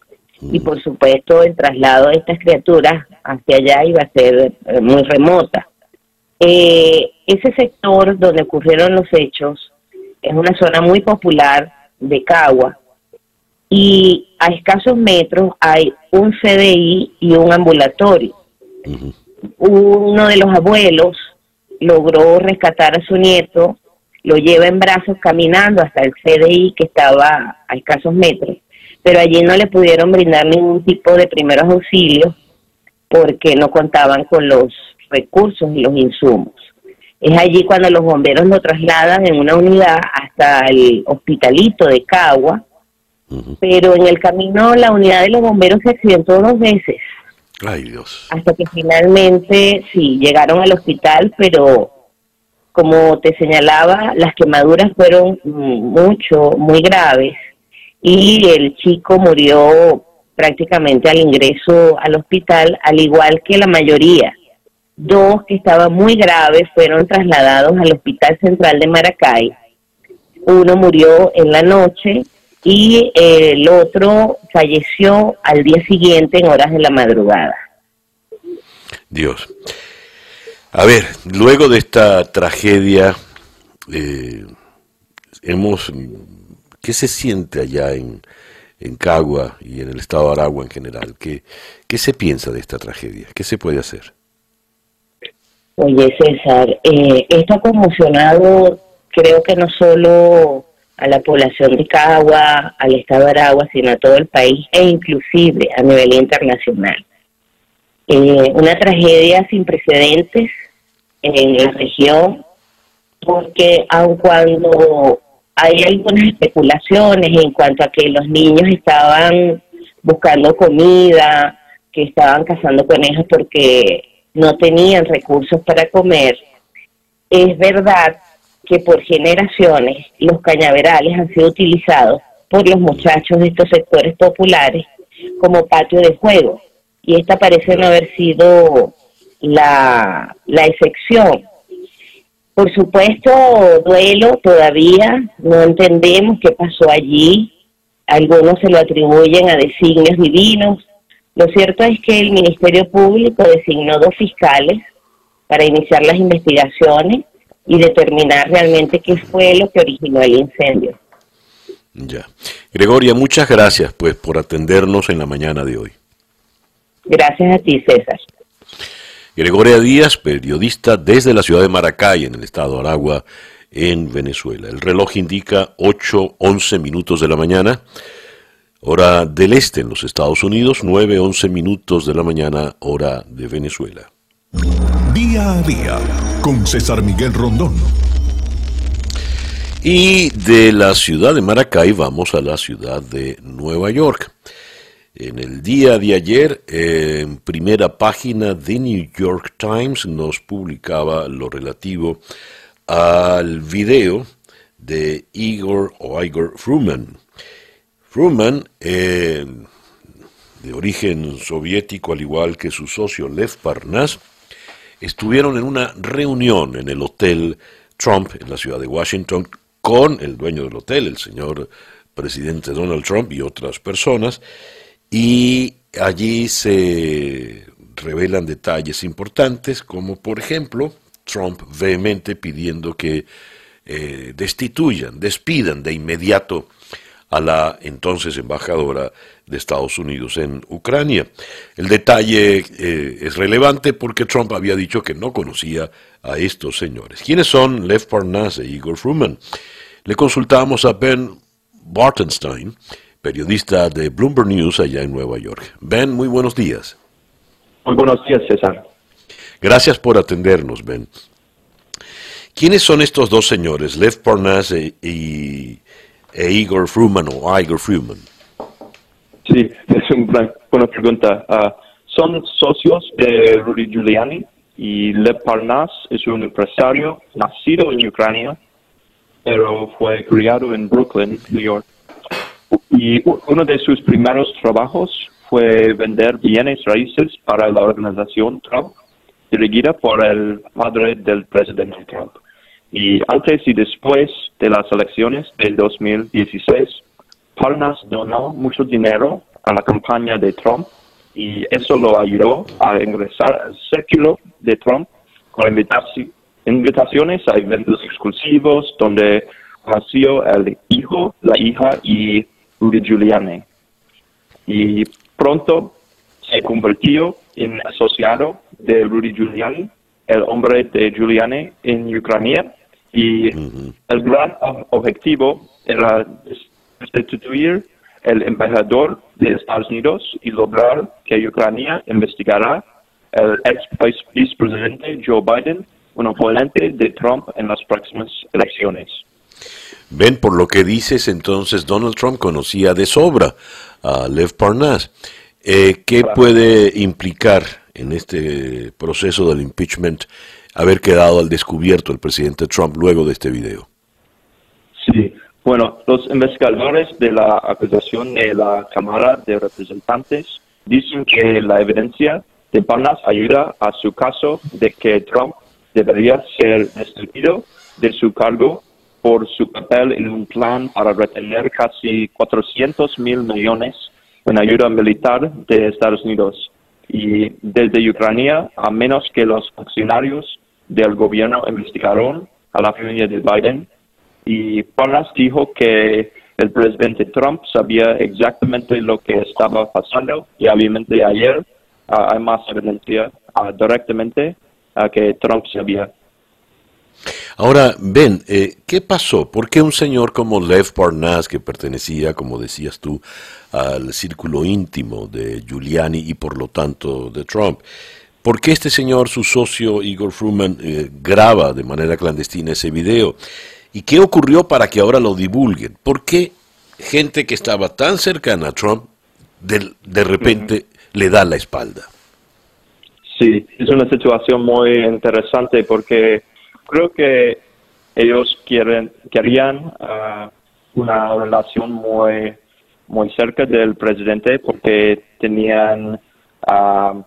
y por supuesto el traslado de estas criaturas hacia allá iba a ser eh, muy remota. Eh, ese sector donde ocurrieron los hechos es una zona muy popular de Cagua y a escasos metros hay un CDI y un ambulatorio. Uno de los abuelos logró rescatar a su nieto, lo lleva en brazos caminando hasta el CDI que estaba a escasos metros pero allí no le pudieron brindar ningún tipo de primeros auxilios porque no contaban con los recursos y los insumos. Es allí cuando los bomberos lo trasladan en una unidad hasta el hospitalito de Cagua, pero en el camino la unidad de los bomberos se accidentó dos veces. Ay, Dios. Hasta que finalmente, sí, llegaron al hospital, pero como te señalaba, las quemaduras fueron mucho, muy graves y el chico murió prácticamente al ingreso al hospital, al igual que la mayoría. Dos que estaban muy graves fueron trasladados al Hospital Central de Maracay. Uno murió en la noche y el otro falleció al día siguiente en horas de la madrugada. Dios. A ver, luego de esta tragedia, eh, hemos ¿Qué se siente allá en, en Cagua y en el estado de Aragua en general? ¿Qué, ¿Qué se piensa de esta tragedia? ¿Qué se puede hacer? Oye, César, eh, esto ha conmocionado, creo que no solo a la población de Cagua, al estado de Aragua, sino a todo el país e inclusive a nivel internacional. Eh, una tragedia sin precedentes en la región, porque aun cuando hay algunas especulaciones en cuanto a que los niños estaban buscando comida, que estaban cazando conejos porque no tenían recursos para comer. Es verdad que por generaciones los cañaverales han sido utilizados por los muchachos de estos sectores populares como patio de juego y esta parece no haber sido la, la excepción por supuesto, duelo todavía, no entendemos qué pasó allí, algunos se lo atribuyen a designios divinos. Lo cierto es que el Ministerio Público designó dos fiscales para iniciar las investigaciones y determinar realmente qué fue lo que originó el incendio. Ya. Gregoria, muchas gracias pues por atendernos en la mañana de hoy. Gracias a ti, César. Gregoria Díaz, periodista desde la ciudad de Maracay, en el estado de Aragua, en Venezuela. El reloj indica 8.11 minutos de la mañana, hora del este en los Estados Unidos, 9.11 minutos de la mañana, hora de Venezuela. Día a día, con César Miguel Rondón. Y de la ciudad de Maracay vamos a la ciudad de Nueva York. En el día de ayer, en primera página de New York Times, nos publicaba lo relativo al video de Igor o Igor Fruman. Fruman, eh, de origen soviético, al igual que su socio Lev Parnas, estuvieron en una reunión en el Hotel Trump en la ciudad de Washington con el dueño del hotel, el señor presidente Donald Trump y otras personas, y allí se revelan detalles importantes, como por ejemplo Trump vehemente pidiendo que eh, destituyan, despidan de inmediato a la entonces embajadora de Estados Unidos en Ucrania. El detalle eh, es relevante porque Trump había dicho que no conocía a estos señores. ¿Quiénes son Lev Parnas e Igor Fruman? Le consultamos a Ben Bartenstein, periodista de Bloomberg News allá en Nueva York. Ben, muy buenos días. Muy buenos días, César. Gracias por atendernos, Ben. ¿Quiénes son estos dos señores, Lev Parnas e, y, e Igor Fruman o Igor Fruman? Sí, es una buena pregunta. Ah, son socios de Rudy Giuliani y Lev Parnas es un empresario nacido en Ucrania, pero fue criado en Brooklyn, New York. Y uno de sus primeros trabajos fue vender bienes raíces para la organización Trump, dirigida por el padre del presidente Trump. Y antes y después de las elecciones del 2016, Parnas donó mucho dinero a la campaña de Trump y eso lo ayudó a ingresar al círculo de Trump con invitaciones a eventos exclusivos donde nació el hijo, la hija y Rudy Giuliani. Y pronto se convirtió en asociado de Rudy Giuliani, el hombre de Giuliani en Ucrania, y el gran objetivo era destituir el embajador de Estados Unidos y lograr que Ucrania investigara el ex vicepresidente Joe Biden, un oponente de Trump en las próximas elecciones. Ven, por lo que dices, entonces Donald Trump conocía de sobra a Lev Parnas. Eh, ¿Qué puede implicar en este proceso del impeachment haber quedado al descubierto el presidente Trump luego de este video? Sí, bueno, los investigadores de la acusación de la Cámara de Representantes dicen que la evidencia de Parnas ayuda a su caso de que Trump debería ser destituido de su cargo por su papel en un plan para retener casi 400 mil millones en ayuda militar de Estados Unidos. Y desde Ucrania, a menos que los funcionarios del gobierno investigaron a la familia de Biden, y Parnas dijo que el presidente Trump sabía exactamente lo que estaba pasando y obviamente ayer ah, hay más evidencia uh, directamente uh, que Trump sabía. Ahora, Ben, eh, ¿qué pasó? ¿Por qué un señor como Lev Parnas, que pertenecía, como decías tú, al círculo íntimo de Giuliani y por lo tanto de Trump, ¿por qué este señor, su socio Igor Fruman, eh, graba de manera clandestina ese video? ¿Y qué ocurrió para que ahora lo divulguen? ¿Por qué gente que estaba tan cercana a Trump de, de repente le da la espalda? Sí, es una situación muy interesante porque creo que ellos quieren querían uh, una relación muy muy cerca del presidente porque tenían uh,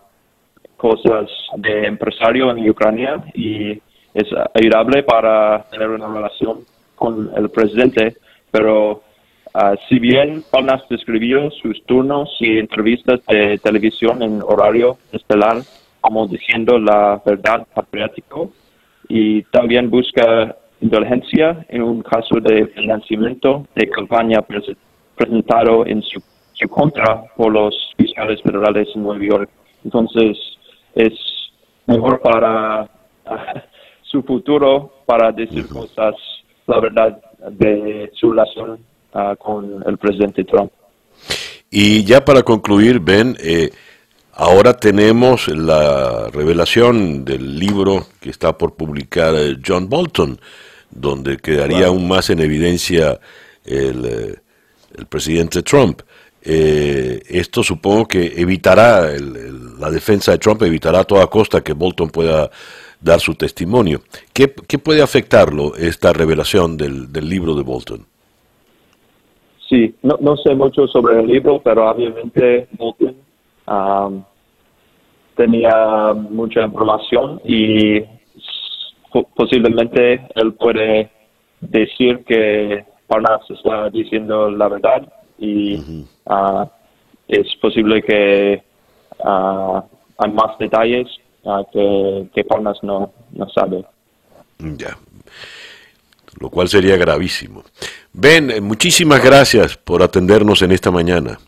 cosas de empresario en Ucrania y es ayudable para tener una relación con el presidente, pero uh, si bien Palmas describió sus turnos y entrevistas de televisión en horario estelar como diciendo la verdad patriótico, y también busca inteligencia en un caso de financiamiento de campaña presentado en su, contra por los fiscales federales en Nueva York. Entonces, es mejor para su futuro para decir cosas, la verdad, de su relación ah, con el presidente Trump. Y ya para concluir, Ben, eh, Ahora tenemos la revelación del libro que está por publicar eh, John Bolton, donde quedaría aún más en evidencia el, eh, presidente Trump. Eh, esto supongo que evitará, la defensa de Trump evitará a toda costa que Bolton pueda dar su testimonio. ¿Qué, puede afectarlo esta revelación del, libro de Bolton? Sí, no, no sé mucho sobre el libro, pero obviamente Bolton tenía mucha información y posiblemente él puede decir que Parnas está diciendo la verdad y ah, es posible que uh, hay más detalles que, que Parnas no, no sabe. Ya, lo cual sería gravísimo. Ben, eh, muchísimas gracias por atendernos en esta mañana.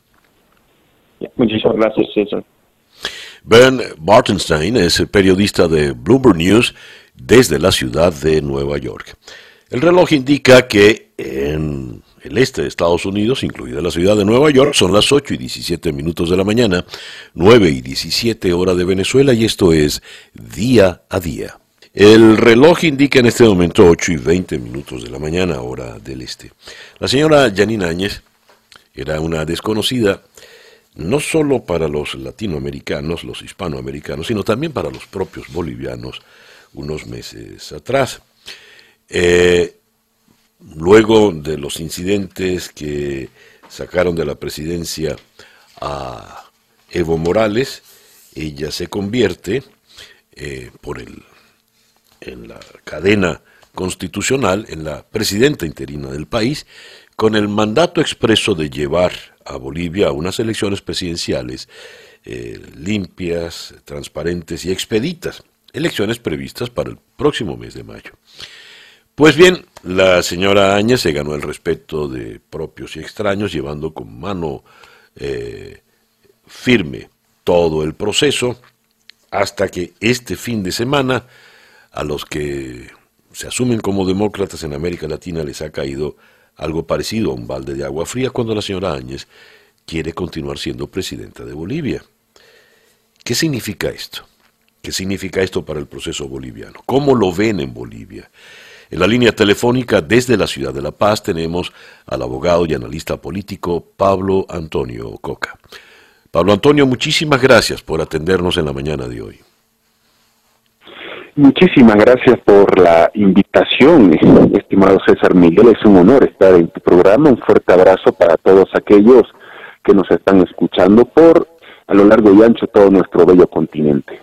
Muchísimas gracias, César. Ben Bartenstein es periodista de Bloomberg News desde la ciudad de Nueva York. El reloj indica que en el este de Estados Unidos, incluida la ciudad de Nueva York, son las 8 y 17 minutos de la mañana, 9 y 17 hora de Venezuela y esto es día a día. El reloj indica en este momento 8 y 20 minutos de la mañana, hora del este. La señora Janine Áñez era una desconocida no solo para los latinoamericanos, los hispanoamericanos, sino también para los propios bolivianos unos meses atrás. Eh, luego de los incidentes que sacaron de la presidencia a Evo Morales, ella se convierte eh, por el, en la cadena constitucional, en la presidenta interina del país, con el mandato expreso de llevar a Bolivia a unas elecciones presidenciales eh, limpias, transparentes y expeditas, elecciones previstas para el próximo mes de mayo. Pues bien, la señora Áñez se ganó el respeto de propios y extraños, llevando con mano eh, firme todo el proceso, hasta que este fin de semana a los que se asumen como demócratas en América Latina les ha caído algo parecido a un balde de agua fría cuando la señora Áñez quiere continuar siendo presidenta de Bolivia. ¿Qué significa esto? ¿Qué significa esto para el proceso boliviano? ¿Cómo lo ven en Bolivia? En la línea telefónica desde la ciudad de La Paz tenemos al abogado y analista político Pablo Antonio Coca. Pablo Antonio, muchísimas gracias por atendernos en la mañana de hoy. Muchísimas gracias por la invitación, estimado César Miguel. Es un honor estar en tu programa. Un fuerte abrazo para todos aquellos que nos están escuchando por a lo largo y ancho todo nuestro bello continente.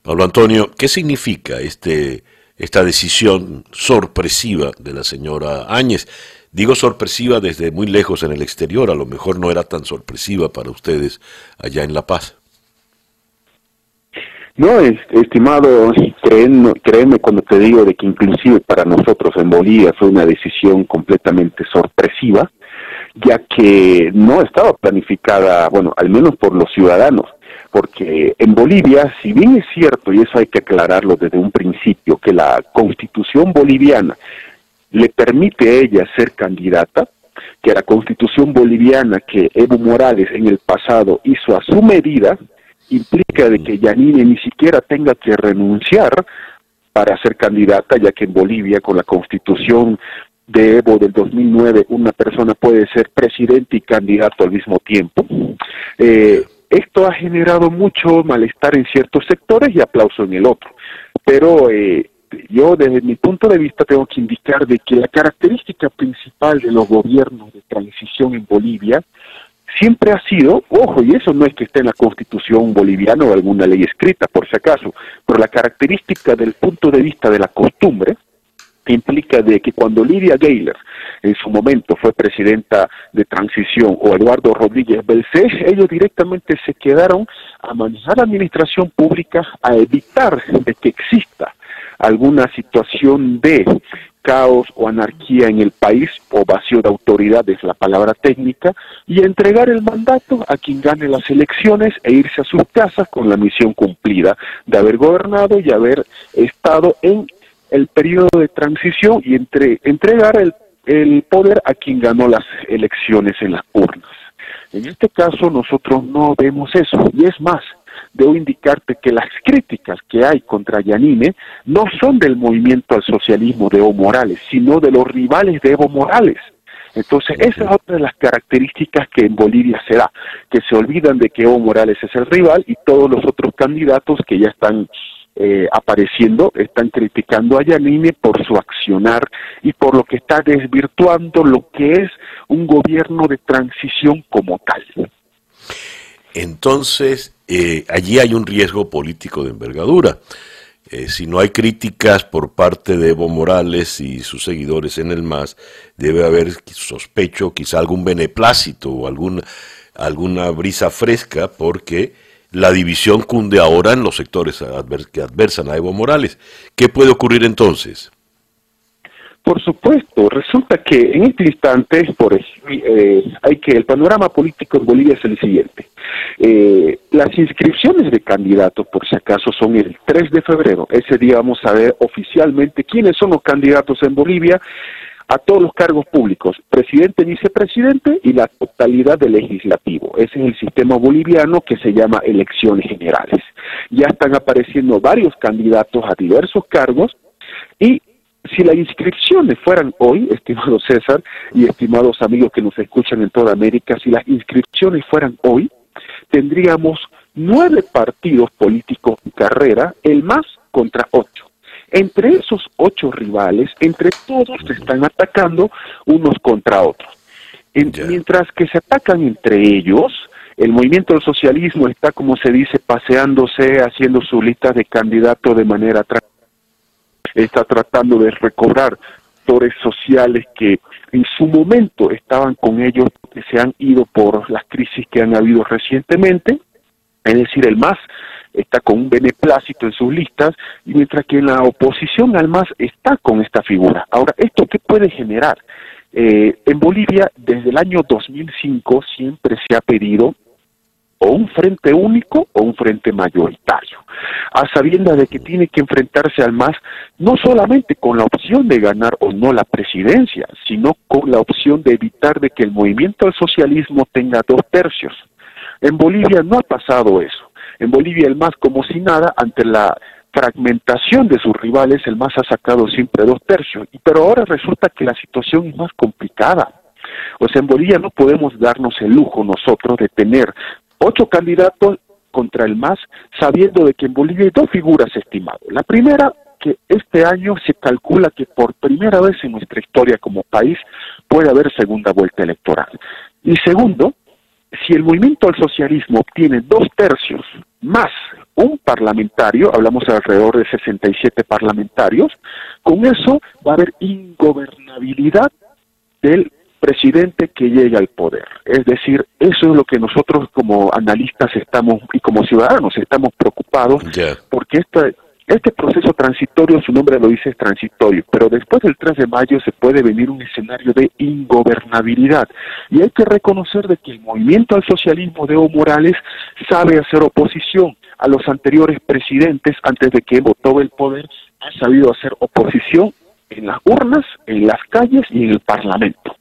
Pablo Antonio, ¿qué significa este esta decisión sorpresiva de la señora Áñez. Digo sorpresiva desde muy lejos en el exterior, a lo mejor no era tan sorpresiva para ustedes allá en La Paz. No, estimado, créeme, créeme cuando te digo de que inclusive para nosotros en Bolivia fue una decisión completamente sorpresiva, ya que no estaba planificada, bueno, al menos por los ciudadanos porque en Bolivia, si bien es cierto, y eso hay que aclararlo desde un principio, que la constitución boliviana le permite a ella ser candidata, que la constitución boliviana que Evo Morales en el pasado hizo a su medida, implica de que Yanine ni siquiera tenga que renunciar para ser candidata, ya que en Bolivia con la constitución de Evo del 2009 una persona puede ser presidente y candidato al mismo tiempo. Eh, esto ha generado mucho malestar en ciertos sectores y aplauso en el otro. Pero eh, yo desde mi punto de vista tengo que indicar de que la característica principal de los gobiernos de transición en Bolivia siempre ha sido, ojo, y eso no es que esté en la constitución boliviana o alguna ley escrita, por si acaso, pero la característica del punto de vista de la costumbre implica de que cuando Lidia Gayler en su momento fue presidenta de transición o Eduardo Rodríguez Belcé, ellos directamente se quedaron a manejar la administración pública, a evitar de que exista alguna situación de caos o anarquía en el país, o vacío de autoridad es la palabra técnica, y entregar el mandato a quien gane las elecciones e irse a sus casas con la misión cumplida de haber gobernado y haber estado en el periodo de transición y entre, entregar el, el poder a quien ganó las elecciones en las urnas. En este caso nosotros no vemos eso y es más, debo indicarte que las críticas que hay contra Yanine no son del movimiento al socialismo de Evo Morales, sino de los rivales de Evo Morales. Entonces, esa es otra de las características que en Bolivia se da, que se olvidan de que Evo Morales es el rival y todos los otros candidatos que ya están eh, apareciendo están criticando a Yanine por su accionar y por lo que está desvirtuando lo que es un gobierno de transición como tal. Entonces, eh, allí hay un riesgo político de envergadura. eh, si no hay críticas por parte de Evo Morales y sus seguidores en el MAS, debe haber, sospecho, quizá algún beneplácito o alguna, alguna brisa fresca, porque la división cunde ahora en los sectores que adversan a Evo Morales. ¿Qué puede ocurrir entonces? Por supuesto, resulta que en este instante, por eh, hay que el panorama político en Bolivia es el siguiente. Eh, las inscripciones de candidatos, por si acaso, son el 3 de febrero. Ese día vamos a ver oficialmente quiénes son los candidatos en Bolivia a todos los cargos públicos, presidente, vicepresidente y la totalidad del legislativo. Ese es el sistema boliviano que se llama elecciones generales. Ya están apareciendo varios candidatos a diversos cargos y si las inscripciones fueran hoy, estimado César y estimados amigos que nos escuchan en toda América, si las inscripciones fueran hoy, tendríamos nueve partidos políticos en carrera, el más contra ocho. Entre esos ocho rivales, entre todos se están atacando unos contra otros. Mientras que se atacan entre ellos, el movimiento del socialismo está, como se dice, paseándose, haciendo su lista de candidatos de manera está tratando de recobrar actores sociales que en su momento estaban con ellos, que se han ido por las crisis que han habido recientemente, es decir, el MAS está con un beneplácito en sus listas, y mientras que la oposición al MAS está con esta figura. Ahora, ¿esto qué puede generar? Eh, en Bolivia, desde el año 2005, siempre se ha pedido o un frente único o un frente mayoritario, a sabiendas de que tiene que enfrentarse al MAS no solamente con la opción de ganar o no la presidencia, sino con la opción de evitar de que el movimiento al socialismo tenga dos tercios. En Bolivia no ha pasado eso. En Bolivia el MAS como si nada ante la fragmentación de sus rivales, el MAS ha sacado siempre dos tercios, pero ahora resulta que la situación es más complicada. O sea, en Bolivia no podemos darnos el lujo nosotros de tener ocho candidatos contra el MAS, sabiendo de que en Bolivia hay dos figuras estimadas. La primera, que este año se calcula que por primera vez en nuestra historia como país puede haber segunda vuelta electoral. Y segundo, si el movimiento al socialismo obtiene dos tercios más un parlamentario, hablamos de alrededor de 67 parlamentarios, con eso va a haber ingobernabilidad del presidente que llegue al poder. Es decir, eso es lo que nosotros como analistas estamos y como ciudadanos estamos preocupados porque esta, este proceso transitorio, su nombre lo dice, es transitorio, pero después del 3 de mayo se puede venir un escenario de ingobernabilidad. Y hay que reconocer de que el movimiento al socialismo de Evo Morales sabe hacer oposición a los anteriores presidentes antes de que Evo tome el poder, ha sabido hacer oposición en las urnas, en las calles y en el Parlamento.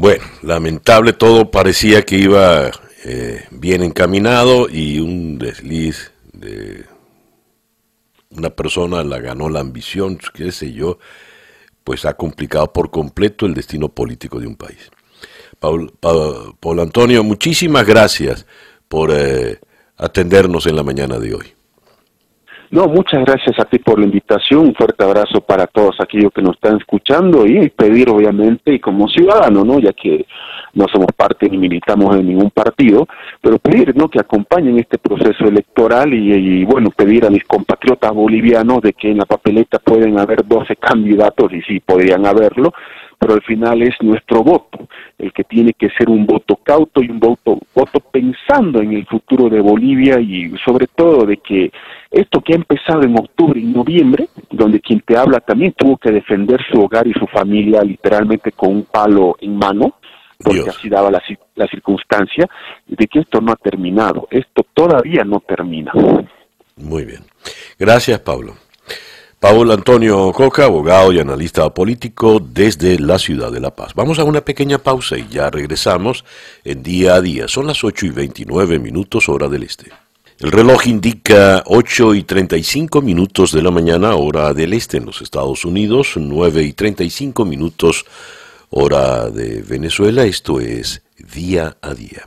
Bueno, lamentable, todo parecía que iba eh, bien encaminado y un desliz de una persona la ganó la ambición, qué sé yo, pues ha complicado por completo el destino político de un país. Paul, Antonio, muchísimas gracias por eh, atendernos en la mañana de hoy. No, muchas gracias a ti por la invitación, un fuerte abrazo para todos aquellos que nos están escuchando y pedir obviamente, y como ciudadano, ¿no? Ya que no somos parte ni militamos en ningún partido, pero pedir, ¿no? Que acompañen este proceso electoral y, y bueno, pedir a mis compatriotas bolivianos de que en la papeleta pueden haber 12 candidatos y sí, podrían haberlo, pero al final es nuestro voto, el que tiene que ser un voto cauto y un voto, voto pensando en el futuro de Bolivia y sobre todo de que esto que ha empezado en octubre y noviembre, donde quien te habla también tuvo que defender su hogar y su familia literalmente con un palo en mano, porque así daba la, la circunstancia, de que esto no ha terminado, esto todavía no termina. Muy bien. Gracias, Pablo. Pablo Antonio Coca, abogado y analista político desde la ciudad de La Paz. Vamos a una pequeña pausa y ya regresamos en día a día. Son las 8 y 29 minutos hora del este. El reloj indica 8 y 35 minutos de la mañana hora del este en los Estados Unidos, 9 y 35 minutos hora de Venezuela. Esto es día a día.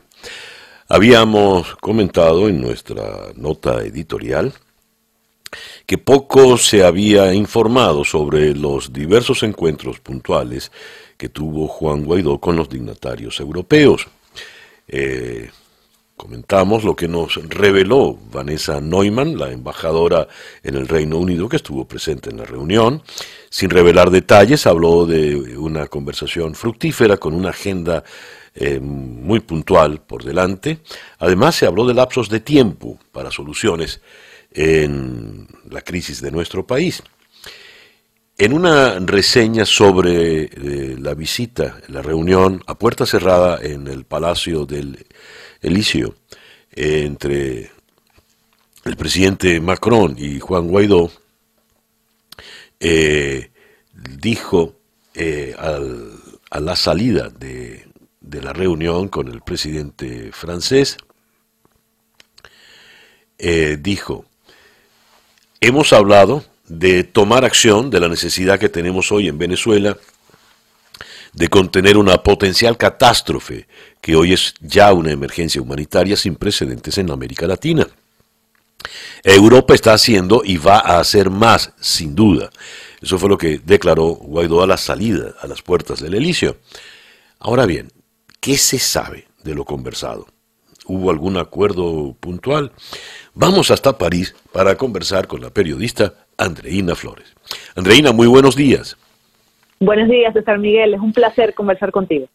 Habíamos comentado en nuestra nota editorial que poco se había informado sobre los diversos encuentros puntuales que tuvo Juan Guaidó con los dignatarios europeos. Eh, comentamos lo que nos reveló Vanessa Neumann, la embajadora en el Reino Unido que estuvo presente en la reunión. Sin revelar detalles, habló de una conversación fructífera con una agenda eh, muy puntual por delante. Además, se habló de lapsos de tiempo para soluciones en la crisis de nuestro país. En una reseña sobre eh, la visita, la reunión a puerta cerrada en el Palacio del Elíseo entre el presidente Macron y Juan Guaidó, eh, dijo eh, a la salida de, de, la reunión con el presidente francés, dijo, hemos hablado de tomar acción de la necesidad que tenemos hoy en Venezuela de contener una potencial catástrofe que hoy es ya una emergencia humanitaria sin precedentes en América Latina. Europa está haciendo y va a hacer más, sin duda. Eso fue lo que declaró Guaidó a la salida, a las puertas del Elíseo. Ahora bien, ¿qué se sabe de lo conversado? ¿Hubo algún acuerdo puntual? Vamos hasta París para conversar con la periodista Andreina Flores. Andreina, muy buenos días. Buenos días, César Miguel. Es un placer conversar contigo.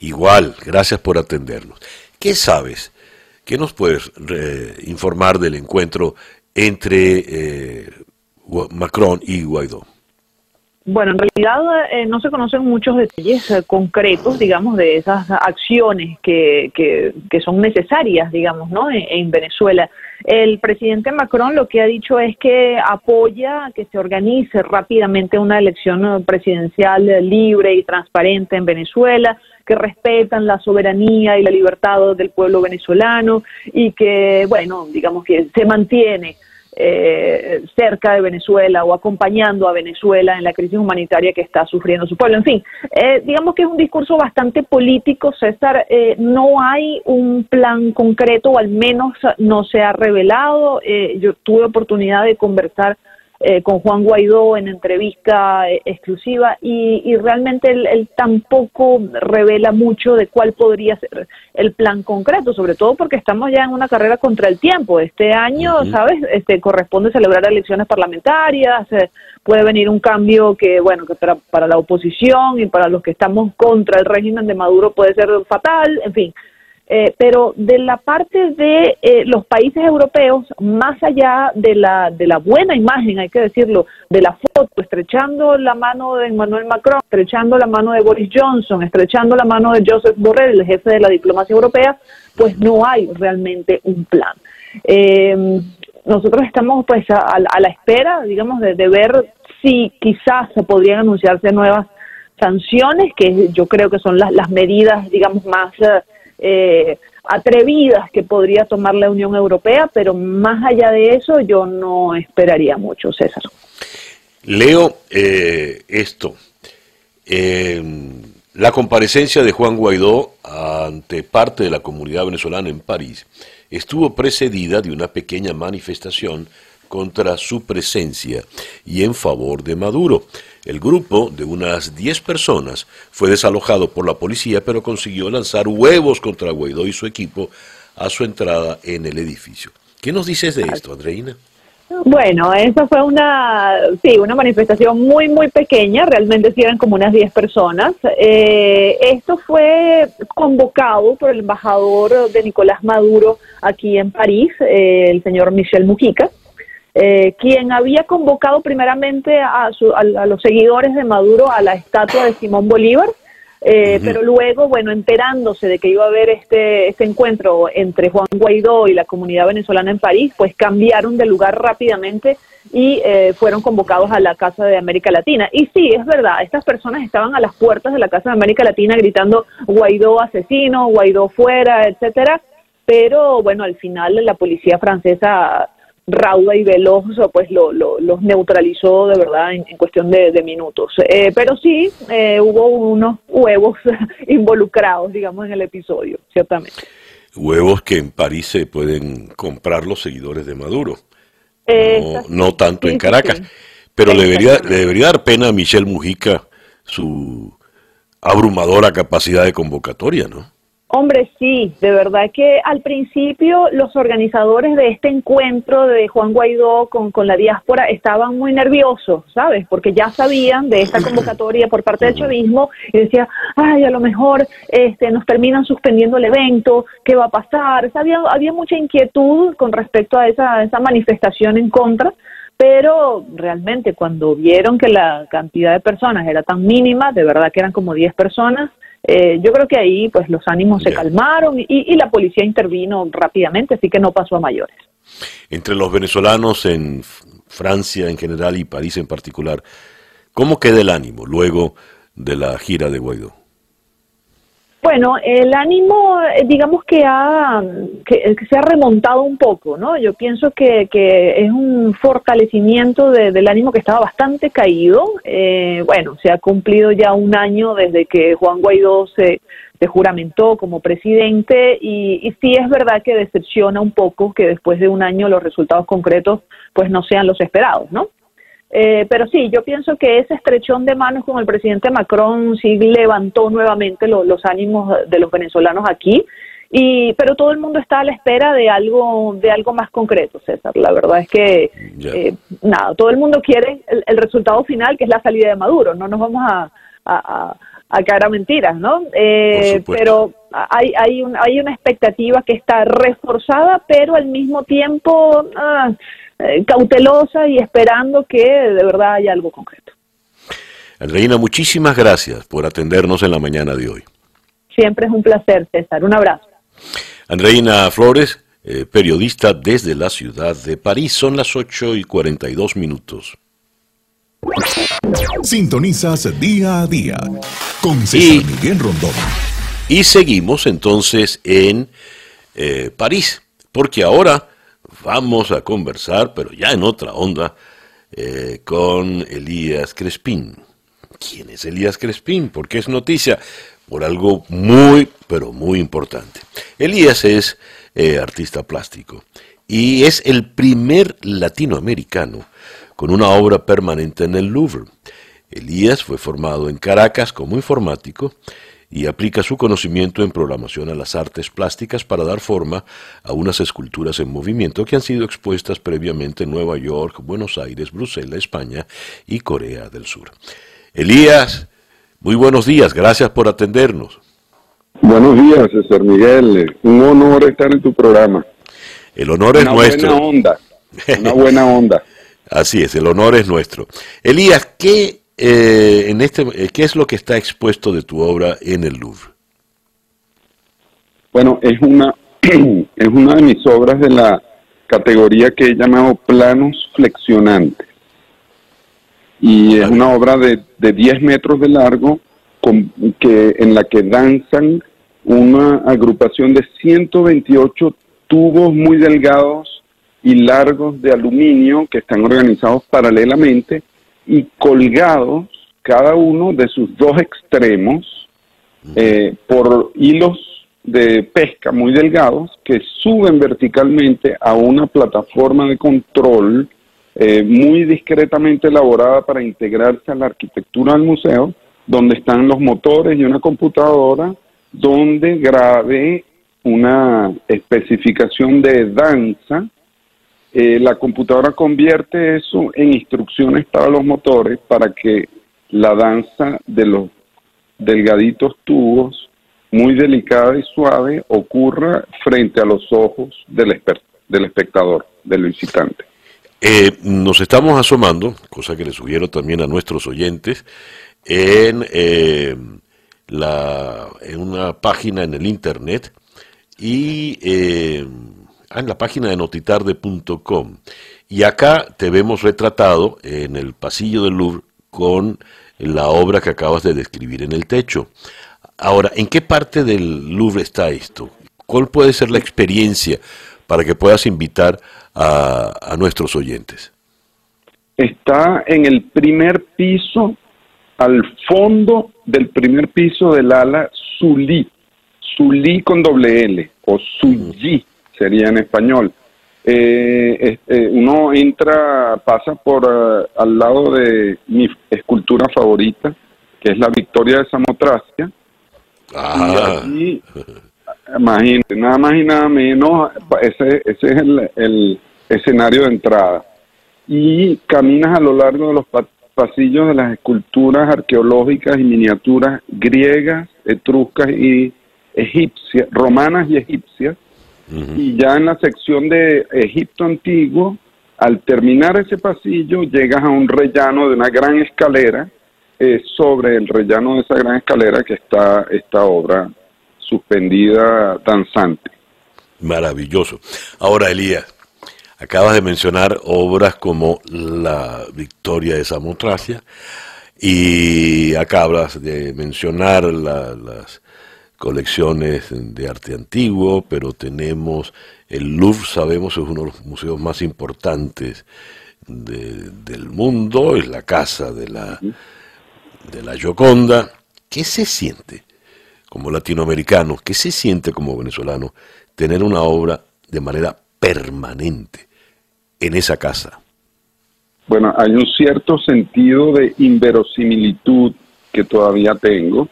Igual, gracias por atendernos. ¿Qué sabes? ¿Qué nos puedes eh, informar del encuentro entre eh, Macron y Guaidó? Bueno, en realidad eh, no se conocen muchos detalles eh, concretos, digamos, de esas acciones que, que, son necesarias, digamos, ¿no? En, Venezuela. El presidente Macron lo que ha dicho es que apoya que se organice rápidamente una elección presidencial libre y transparente en Venezuela, que respetan la soberanía y la libertad del pueblo venezolano y que, bueno, digamos que se mantiene eh, cerca de Venezuela o acompañando a Venezuela en la crisis humanitaria que está sufriendo su pueblo. En fin, eh, digamos que es un discurso bastante político, César. Eh, no hay un plan concreto, o al menos no se ha revelado. yo tuve oportunidad de conversar eh, con Juan Guaidó en entrevista eh, exclusiva y, realmente él, tampoco revela mucho de cuál podría ser el plan concreto, sobre todo porque estamos ya en una carrera contra el tiempo. Este año, ¿sabes? Este corresponde celebrar elecciones parlamentarias, eh, puede venir un cambio que, bueno, que para, para la oposición y para los que estamos contra el régimen de Maduro puede ser fatal, en fin. Eh, pero de la parte de eh, los países europeos, más allá de la, de la buena imagen, hay que decirlo, de la foto, estrechando la mano de Emmanuel Macron, estrechando la mano de Boris Johnson, estrechando la mano de Joseph Borrell, el jefe de la diplomacia europea, pues no hay realmente un plan. Eh, nosotros estamos pues a, la espera, digamos, de, de ver si quizás se podrían anunciarse nuevas sanciones, que yo creo que son las, las medidas, digamos, más eh, atrevidas que podría tomar la Unión Europea, pero más allá de eso yo no esperaría mucho, César. Leo eh, esto. la comparecencia de Juan Guaidó ante parte de la comunidad venezolana en París estuvo precedida de una pequeña manifestación contra su presencia y en favor de Maduro. El grupo, de unas 10 personas, fue desalojado por la policía, pero consiguió lanzar huevos contra Guaidó y su equipo a su entrada en el edificio. ¿Qué nos dices de esto, Andreina? Bueno, esa fue una, sí, una manifestación muy, muy pequeña, realmente eran como unas 10 personas. Eh, esto fue convocado por el embajador de Nicolás Maduro aquí en París, eh, el señor Michel Mujica, eh, quien había convocado primeramente a, los seguidores de Maduro a la estatua de Simón Bolívar, eh, pero luego, bueno, enterándose de que iba a haber este, este encuentro entre Juan Guaidó y la comunidad venezolana en París, pues cambiaron de lugar rápidamente y eh, fueron convocados a la Casa de América Latina. Y sí, es verdad, estas personas estaban a las puertas de la Casa de América Latina gritando Guaidó asesino, Guaidó fuera, etcétera, pero bueno, al final la policía francesa rauda y veloz, pues lo, los neutralizó de verdad en, cuestión de, minutos. Eh, pero sí, eh, hubo unos huevos involucrados, digamos, en el episodio, ciertamente. Huevos que en París se pueden comprar los seguidores de Maduro, no, tanto en Caracas. Pero le debería, le debería dar pena a Michelle Mujica su abrumadora capacidad de convocatoria, ¿no? Hombre, sí, de verdad que al principio los organizadores de este encuentro de Juan Guaidó con, la diáspora estaban muy nerviosos, ¿sabes? Porque ya sabían de esta convocatoria por parte del chavismo y decía, ay, a lo mejor este, nos terminan suspendiendo el evento, ¿qué va a pasar? Había, había mucha inquietud con respecto a esa, esa manifestación en contra, pero realmente cuando vieron que la cantidad de personas era tan mínima, de verdad que eran como 10 personas, eh, yo creo que ahí pues los ánimos se calmaron y, la policía intervino rápidamente, así que no pasó a mayores. Entre los venezolanos en Francia en general y París en particular, ¿cómo queda el ánimo luego de la gira de Guaidó? Bueno, el ánimo, eh, digamos que, ha, que, se ha remontado un poco, ¿no? Yo pienso que, que es un fortalecimiento del ánimo que estaba bastante caído. Eh, bueno, se ha cumplido ya un año desde que Juan Guaidó se, se juramentó como presidente y, y sí es verdad que decepciona un poco que después de un año los resultados concretos pues no sean los esperados, ¿no? Eh, pero sí, yo pienso que ese estrechón de manos con el presidente Macron sí levantó nuevamente los ánimos de los venezolanos aquí. Y, pero todo el mundo está a la espera de algo de algo más concreto, César. La verdad es que eh, nada, todo el mundo quiere el, resultado final, que es la salida de Maduro. No nos vamos a, a, a, caer a mentiras, ¿no? Eh, pero hay hay, un, hay una expectativa que está reforzada, pero al mismo tiempo ah, eh, cautelosa y esperando que de verdad haya algo concreto. Andreina, muchísimas gracias por atendernos en la mañana de hoy. Siempre es un placer, César. Un abrazo. Andreina Flores, eh, periodista desde la ciudad de París. Son las 8 y 42 minutos. Sintonizas día a día con César Miguel Rondón. Y seguimos entonces en eh, París, porque ahora vamos a conversar, pero ya en otra onda, eh, con Elías Crespín. ¿Quién es Elías Crespín? Porque es noticia por algo muy, pero muy importante. Elías es eh, artista plástico y es el primer latinoamericano con una obra permanente en el Louvre. Elías fue formado en Caracas como informático y aplica su conocimiento en programación a las artes plásticas para dar forma a unas esculturas en movimiento que han sido expuestas previamente en Nueva York, Buenos Aires, Bruselas, España y Corea del Sur. Elías, muy buenos días, gracias por atendernos. Buenos días, César Miguel, un honor estar en tu programa. El honor es nuestro. Una buena onda, una buena onda. Así es, el honor es nuestro. Elías, ¿qué eh, en este, eh, ¿qué es lo que está expuesto de tu obra en el Louvre? Bueno, es una, es una de mis obras de la categoría que he llamado planos flexionantes. Y es una obra de, de 10 metros de largo con, que, en la que danzan una agrupación de 128 tubos muy delgados y largos de aluminio que están organizados paralelamente y colgados cada uno de sus dos extremos eh, por hilos de pesca muy delgados que suben verticalmente a una plataforma de control eh, muy discretamente elaborada para integrarse a la arquitectura del museo, donde están los motores y una computadora donde grabe una especificación de danza eh, la computadora convierte eso en instrucciones para los motores para que la danza de los delgaditos tubos, muy delicada y suave, ocurra frente a los ojos del, espectador, del visitante. Eh, nos estamos asomando, cosa que le sugiero también a nuestros oyentes, en, eh, la, en una página en el Internet y Ah, en la página de notitarde.com. Y acá te vemos retratado en el pasillo del Louvre con la obra que acabas de describir en el techo. Ahora, ¿en qué parte del Louvre está esto? ¿Cuál puede ser la experiencia para que puedas invitar a, nuestros oyentes? Está en el primer piso, al fondo del primer piso del ala Sully, Sully con doble L o Sully sería en español. Eh, eh, uno entra, pasa por eh, al lado de mi escultura favorita, que es la Victoria de Samotracia. Y Imagínate, nada más y nada menos, ese, ese es el, el escenario de entrada. Y caminas a lo largo de los pasillos de las esculturas arqueológicas y miniaturas griegas, etruscas y egipcias, romanas y egipcias. Y ya en la sección de Egipto antiguo, al terminar ese pasillo, llegas a un rellano de una gran escalera. Eh, sobre el rellano de esa gran escalera que está esta obra suspendida danzante. Maravilloso. Ahora, Elías, acabas de mencionar obras como La Victoria de Samotracia y acabas de mencionar las colecciones de arte antiguo, pero tenemos el Louvre, sabemos, es uno de los museos más importantes del mundo, es la casa de la, de la Gioconda. ¿Qué se siente como latinoamericano, qué se siente como venezolano tener una obra de manera permanente en esa casa? Bueno, hay un cierto sentido de inverosimilitud que todavía tengo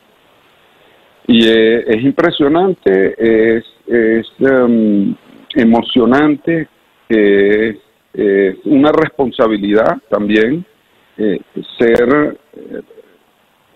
y eh, es impresionante, es, es em, emocionante, es, una responsabilidad también eh, ser eh,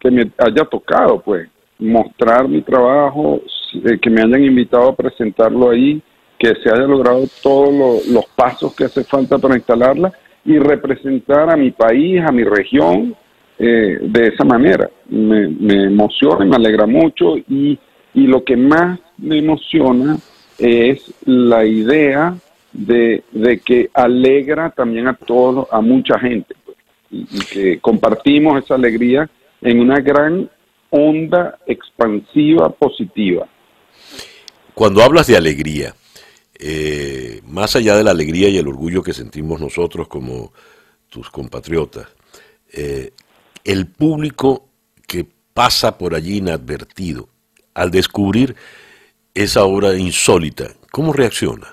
que me haya tocado, pues, mostrar mi trabajo, eh, que me hayan invitado a presentarlo ahí, que se haya logrado todos los pasos que hace falta para instalarla y representar a mi país, a mi región eh, de esa manera. Me, me emociona, me alegra mucho y, y lo que más me emociona es la idea de, de que alegra también a todos, a mucha gente, pues, y que compartimos esa alegría en una gran onda expansiva positiva. Cuando hablas de alegría, eh, más allá de la alegría y el orgullo que sentimos nosotros como tus compatriotas, eh, el público que pasa por allí inadvertido, al descubrir esa obra insólita, ¿cómo reacciona?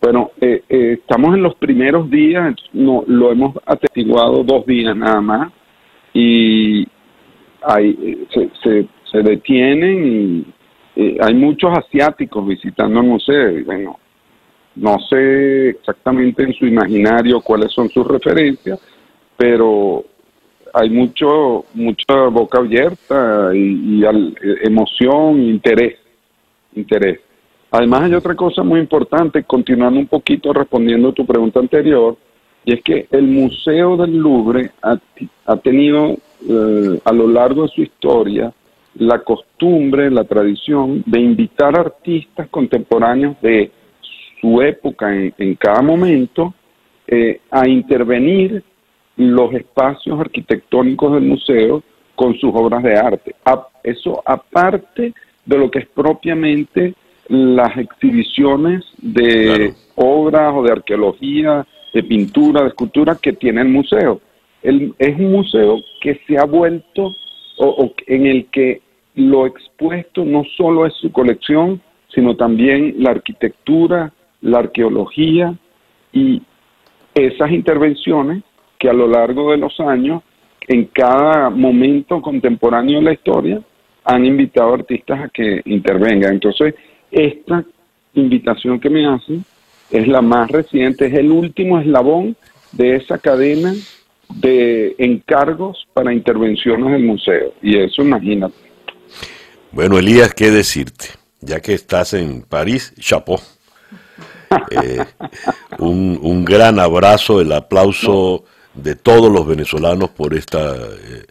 Bueno, eh, estamos en los primeros días, no, lo hemos atestiguado dos días nada más, y, hay, se, se, detienen y hay muchos asiáticos visitando el museo. bueno, no sé exactamente en su imaginario cuáles son sus referencias, pero hay mucho mucha boca abierta y, emoción, interés, interés. Además hay otra cosa muy importante, continuando un poquito respondiendo a tu pregunta anterior, y es que el Museo del Louvre ha, ha tenido eh, a lo largo de su historia la costumbre, la tradición de invitar artistas contemporáneos de su época en, cada momento eh, a intervenir los espacios arquitectónicos del museo con sus obras de arte. eso aparte de lo que es propiamente las exhibiciones de obras o de arqueología, de pintura, de escultura que tiene el museo es un museo que se ha vuelto o, en el que lo expuesto no solo es su colección, sino también la arquitectura, la arqueología y esas intervenciones que a lo largo de los años, en cada momento contemporáneo de la historia, han invitado artistas a que intervengan. Entonces, esta invitación que me hacen es la más reciente, es el último eslabón de esa cadena de encargos para intervenciones del museo. Y eso, imagínate. Bueno, Elías, ¿qué decirte? Ya que estás en París, chapeau. Eh, un, gran abrazo, el aplauso de todos los venezolanos por esta, eh,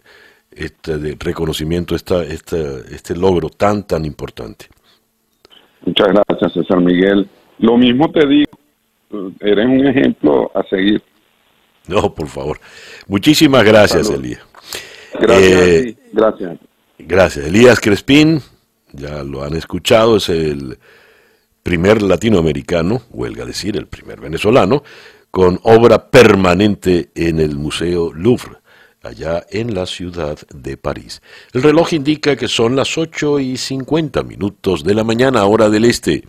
este reconocimiento, esta, esta, este logro tan, tan importante. Muchas gracias, César Miguel. Lo mismo te digo, eres un ejemplo a seguir. No, por favor. Muchísimas gracias, Elías. Gracias, eh, gracias. Gracias. Elías Crespín, ya lo han escuchado, es el primer latinoamericano, huelga decir, el primer venezolano, con obra permanente en el Museo Louvre, allá en la ciudad de París. El reloj indica que son las 8 y 50 minutos de la mañana, hora del este,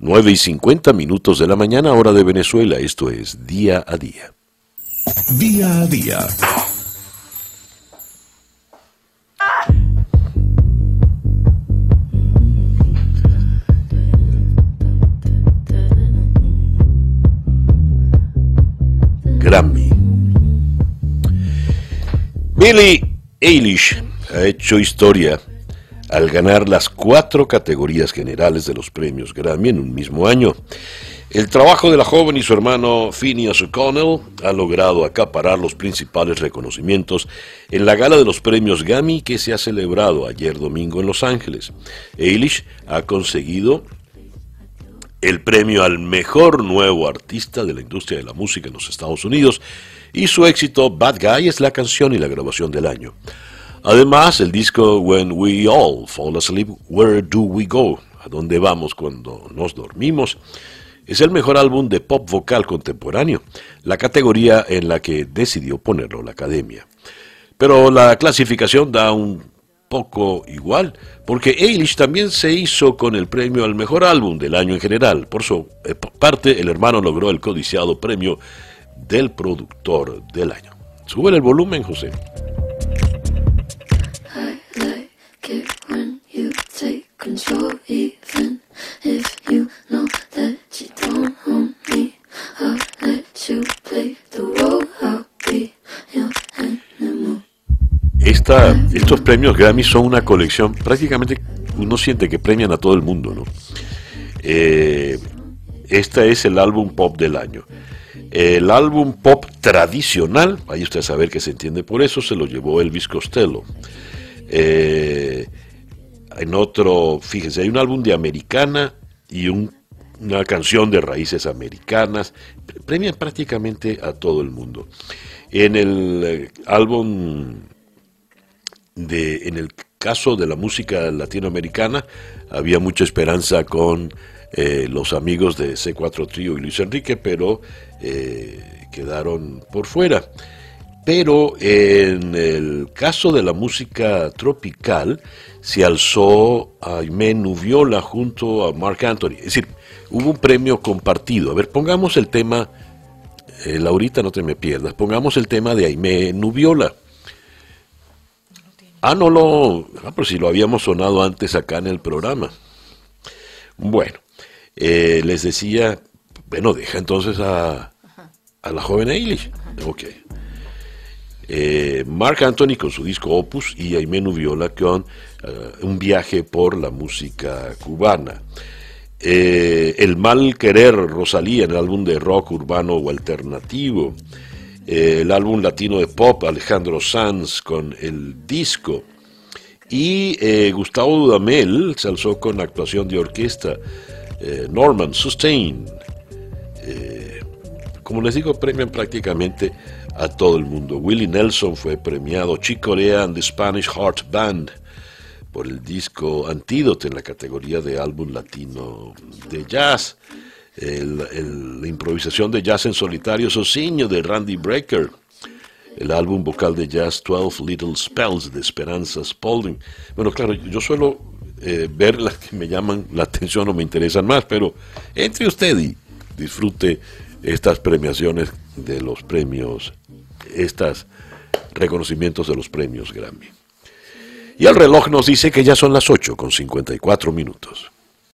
9 y 50 minutos de la mañana, hora de Venezuela. Esto es día a día. Día a día. Grammy. Billie Eilish ha hecho historia al ganar las cuatro categorías generales de los premios Grammy en un mismo año. El trabajo de la joven y su hermano Phineas O'Connell ha logrado acaparar los principales reconocimientos en la gala de los premios Grammy que se ha celebrado ayer domingo en Los Ángeles. Eilish ha conseguido el premio al mejor nuevo artista de la industria de la música en los Estados Unidos y su éxito Bad Guy es la canción y la grabación del año. Además, el disco When We All Fall Asleep, Where Do We Go? ¿A dónde vamos cuando nos dormimos? Es el mejor álbum de pop vocal contemporáneo, la categoría en la que decidió ponerlo la academia. Pero la clasificación da un poco igual, porque Eilish también se hizo con el premio al mejor álbum del año en general. Por su eh, parte, el hermano logró el codiciado premio del productor del año. Sube el volumen, José. Estos premios Grammy son una colección, prácticamente uno siente que premian a todo el mundo, ¿no? Eh, este es el álbum pop del año. El álbum pop tradicional, ahí usted saber que se entiende por eso, se lo llevó Elvis Costello. Eh, en otro, fíjense, hay un álbum de americana y una canción de raíces americanas. Premian prácticamente a todo el mundo. En el eh, álbum de, en el caso de la música latinoamericana, había mucha esperanza con eh, los amigos de C4 Trio y Luis Enrique, pero eh, quedaron por fuera. Pero en el caso de la música tropical, se alzó a Aimé Nubiola junto a Mark Anthony. Es decir, hubo un premio compartido. A ver, pongamos el tema, eh, Laurita, no te me pierdas, pongamos el tema de Aimé Nubiola. Ah, no lo. Ah, pero si lo habíamos sonado antes acá en el programa. Bueno, eh, les decía, bueno, deja entonces a, a la joven Eilish. Ok. Eh, Mark Anthony con su disco Opus y Aimé Nubiola con eh, un viaje por la música cubana. el mal querer Rosalía en el álbum de rock urbano o alternativo. El álbum latino de pop Alejandro Sanz con el disco. Y Gustavo Dudamel se alzó con actuación de orquesta. Eh, Norman, Sustain. Eh, como les digo, premian prácticamente a todo el mundo. Willie Nelson fue premiado, Chick Corea and the Spanish Heart Band por el disco Antídote en la categoría de álbum latino de jazz. La improvisación de jazz en solitario Sociño de Randy Brecker. El álbum vocal de jazz 12 Little Spells de Esperanza Spalding. Bueno, claro, yo suelo eh, ver las que me llaman la atención o me interesan más, pero entre usted y disfrute estas premiaciones de los premios, estos reconocimientos de los premios Grammy. Y el reloj nos dice que ya son las 8 con 54 minutos.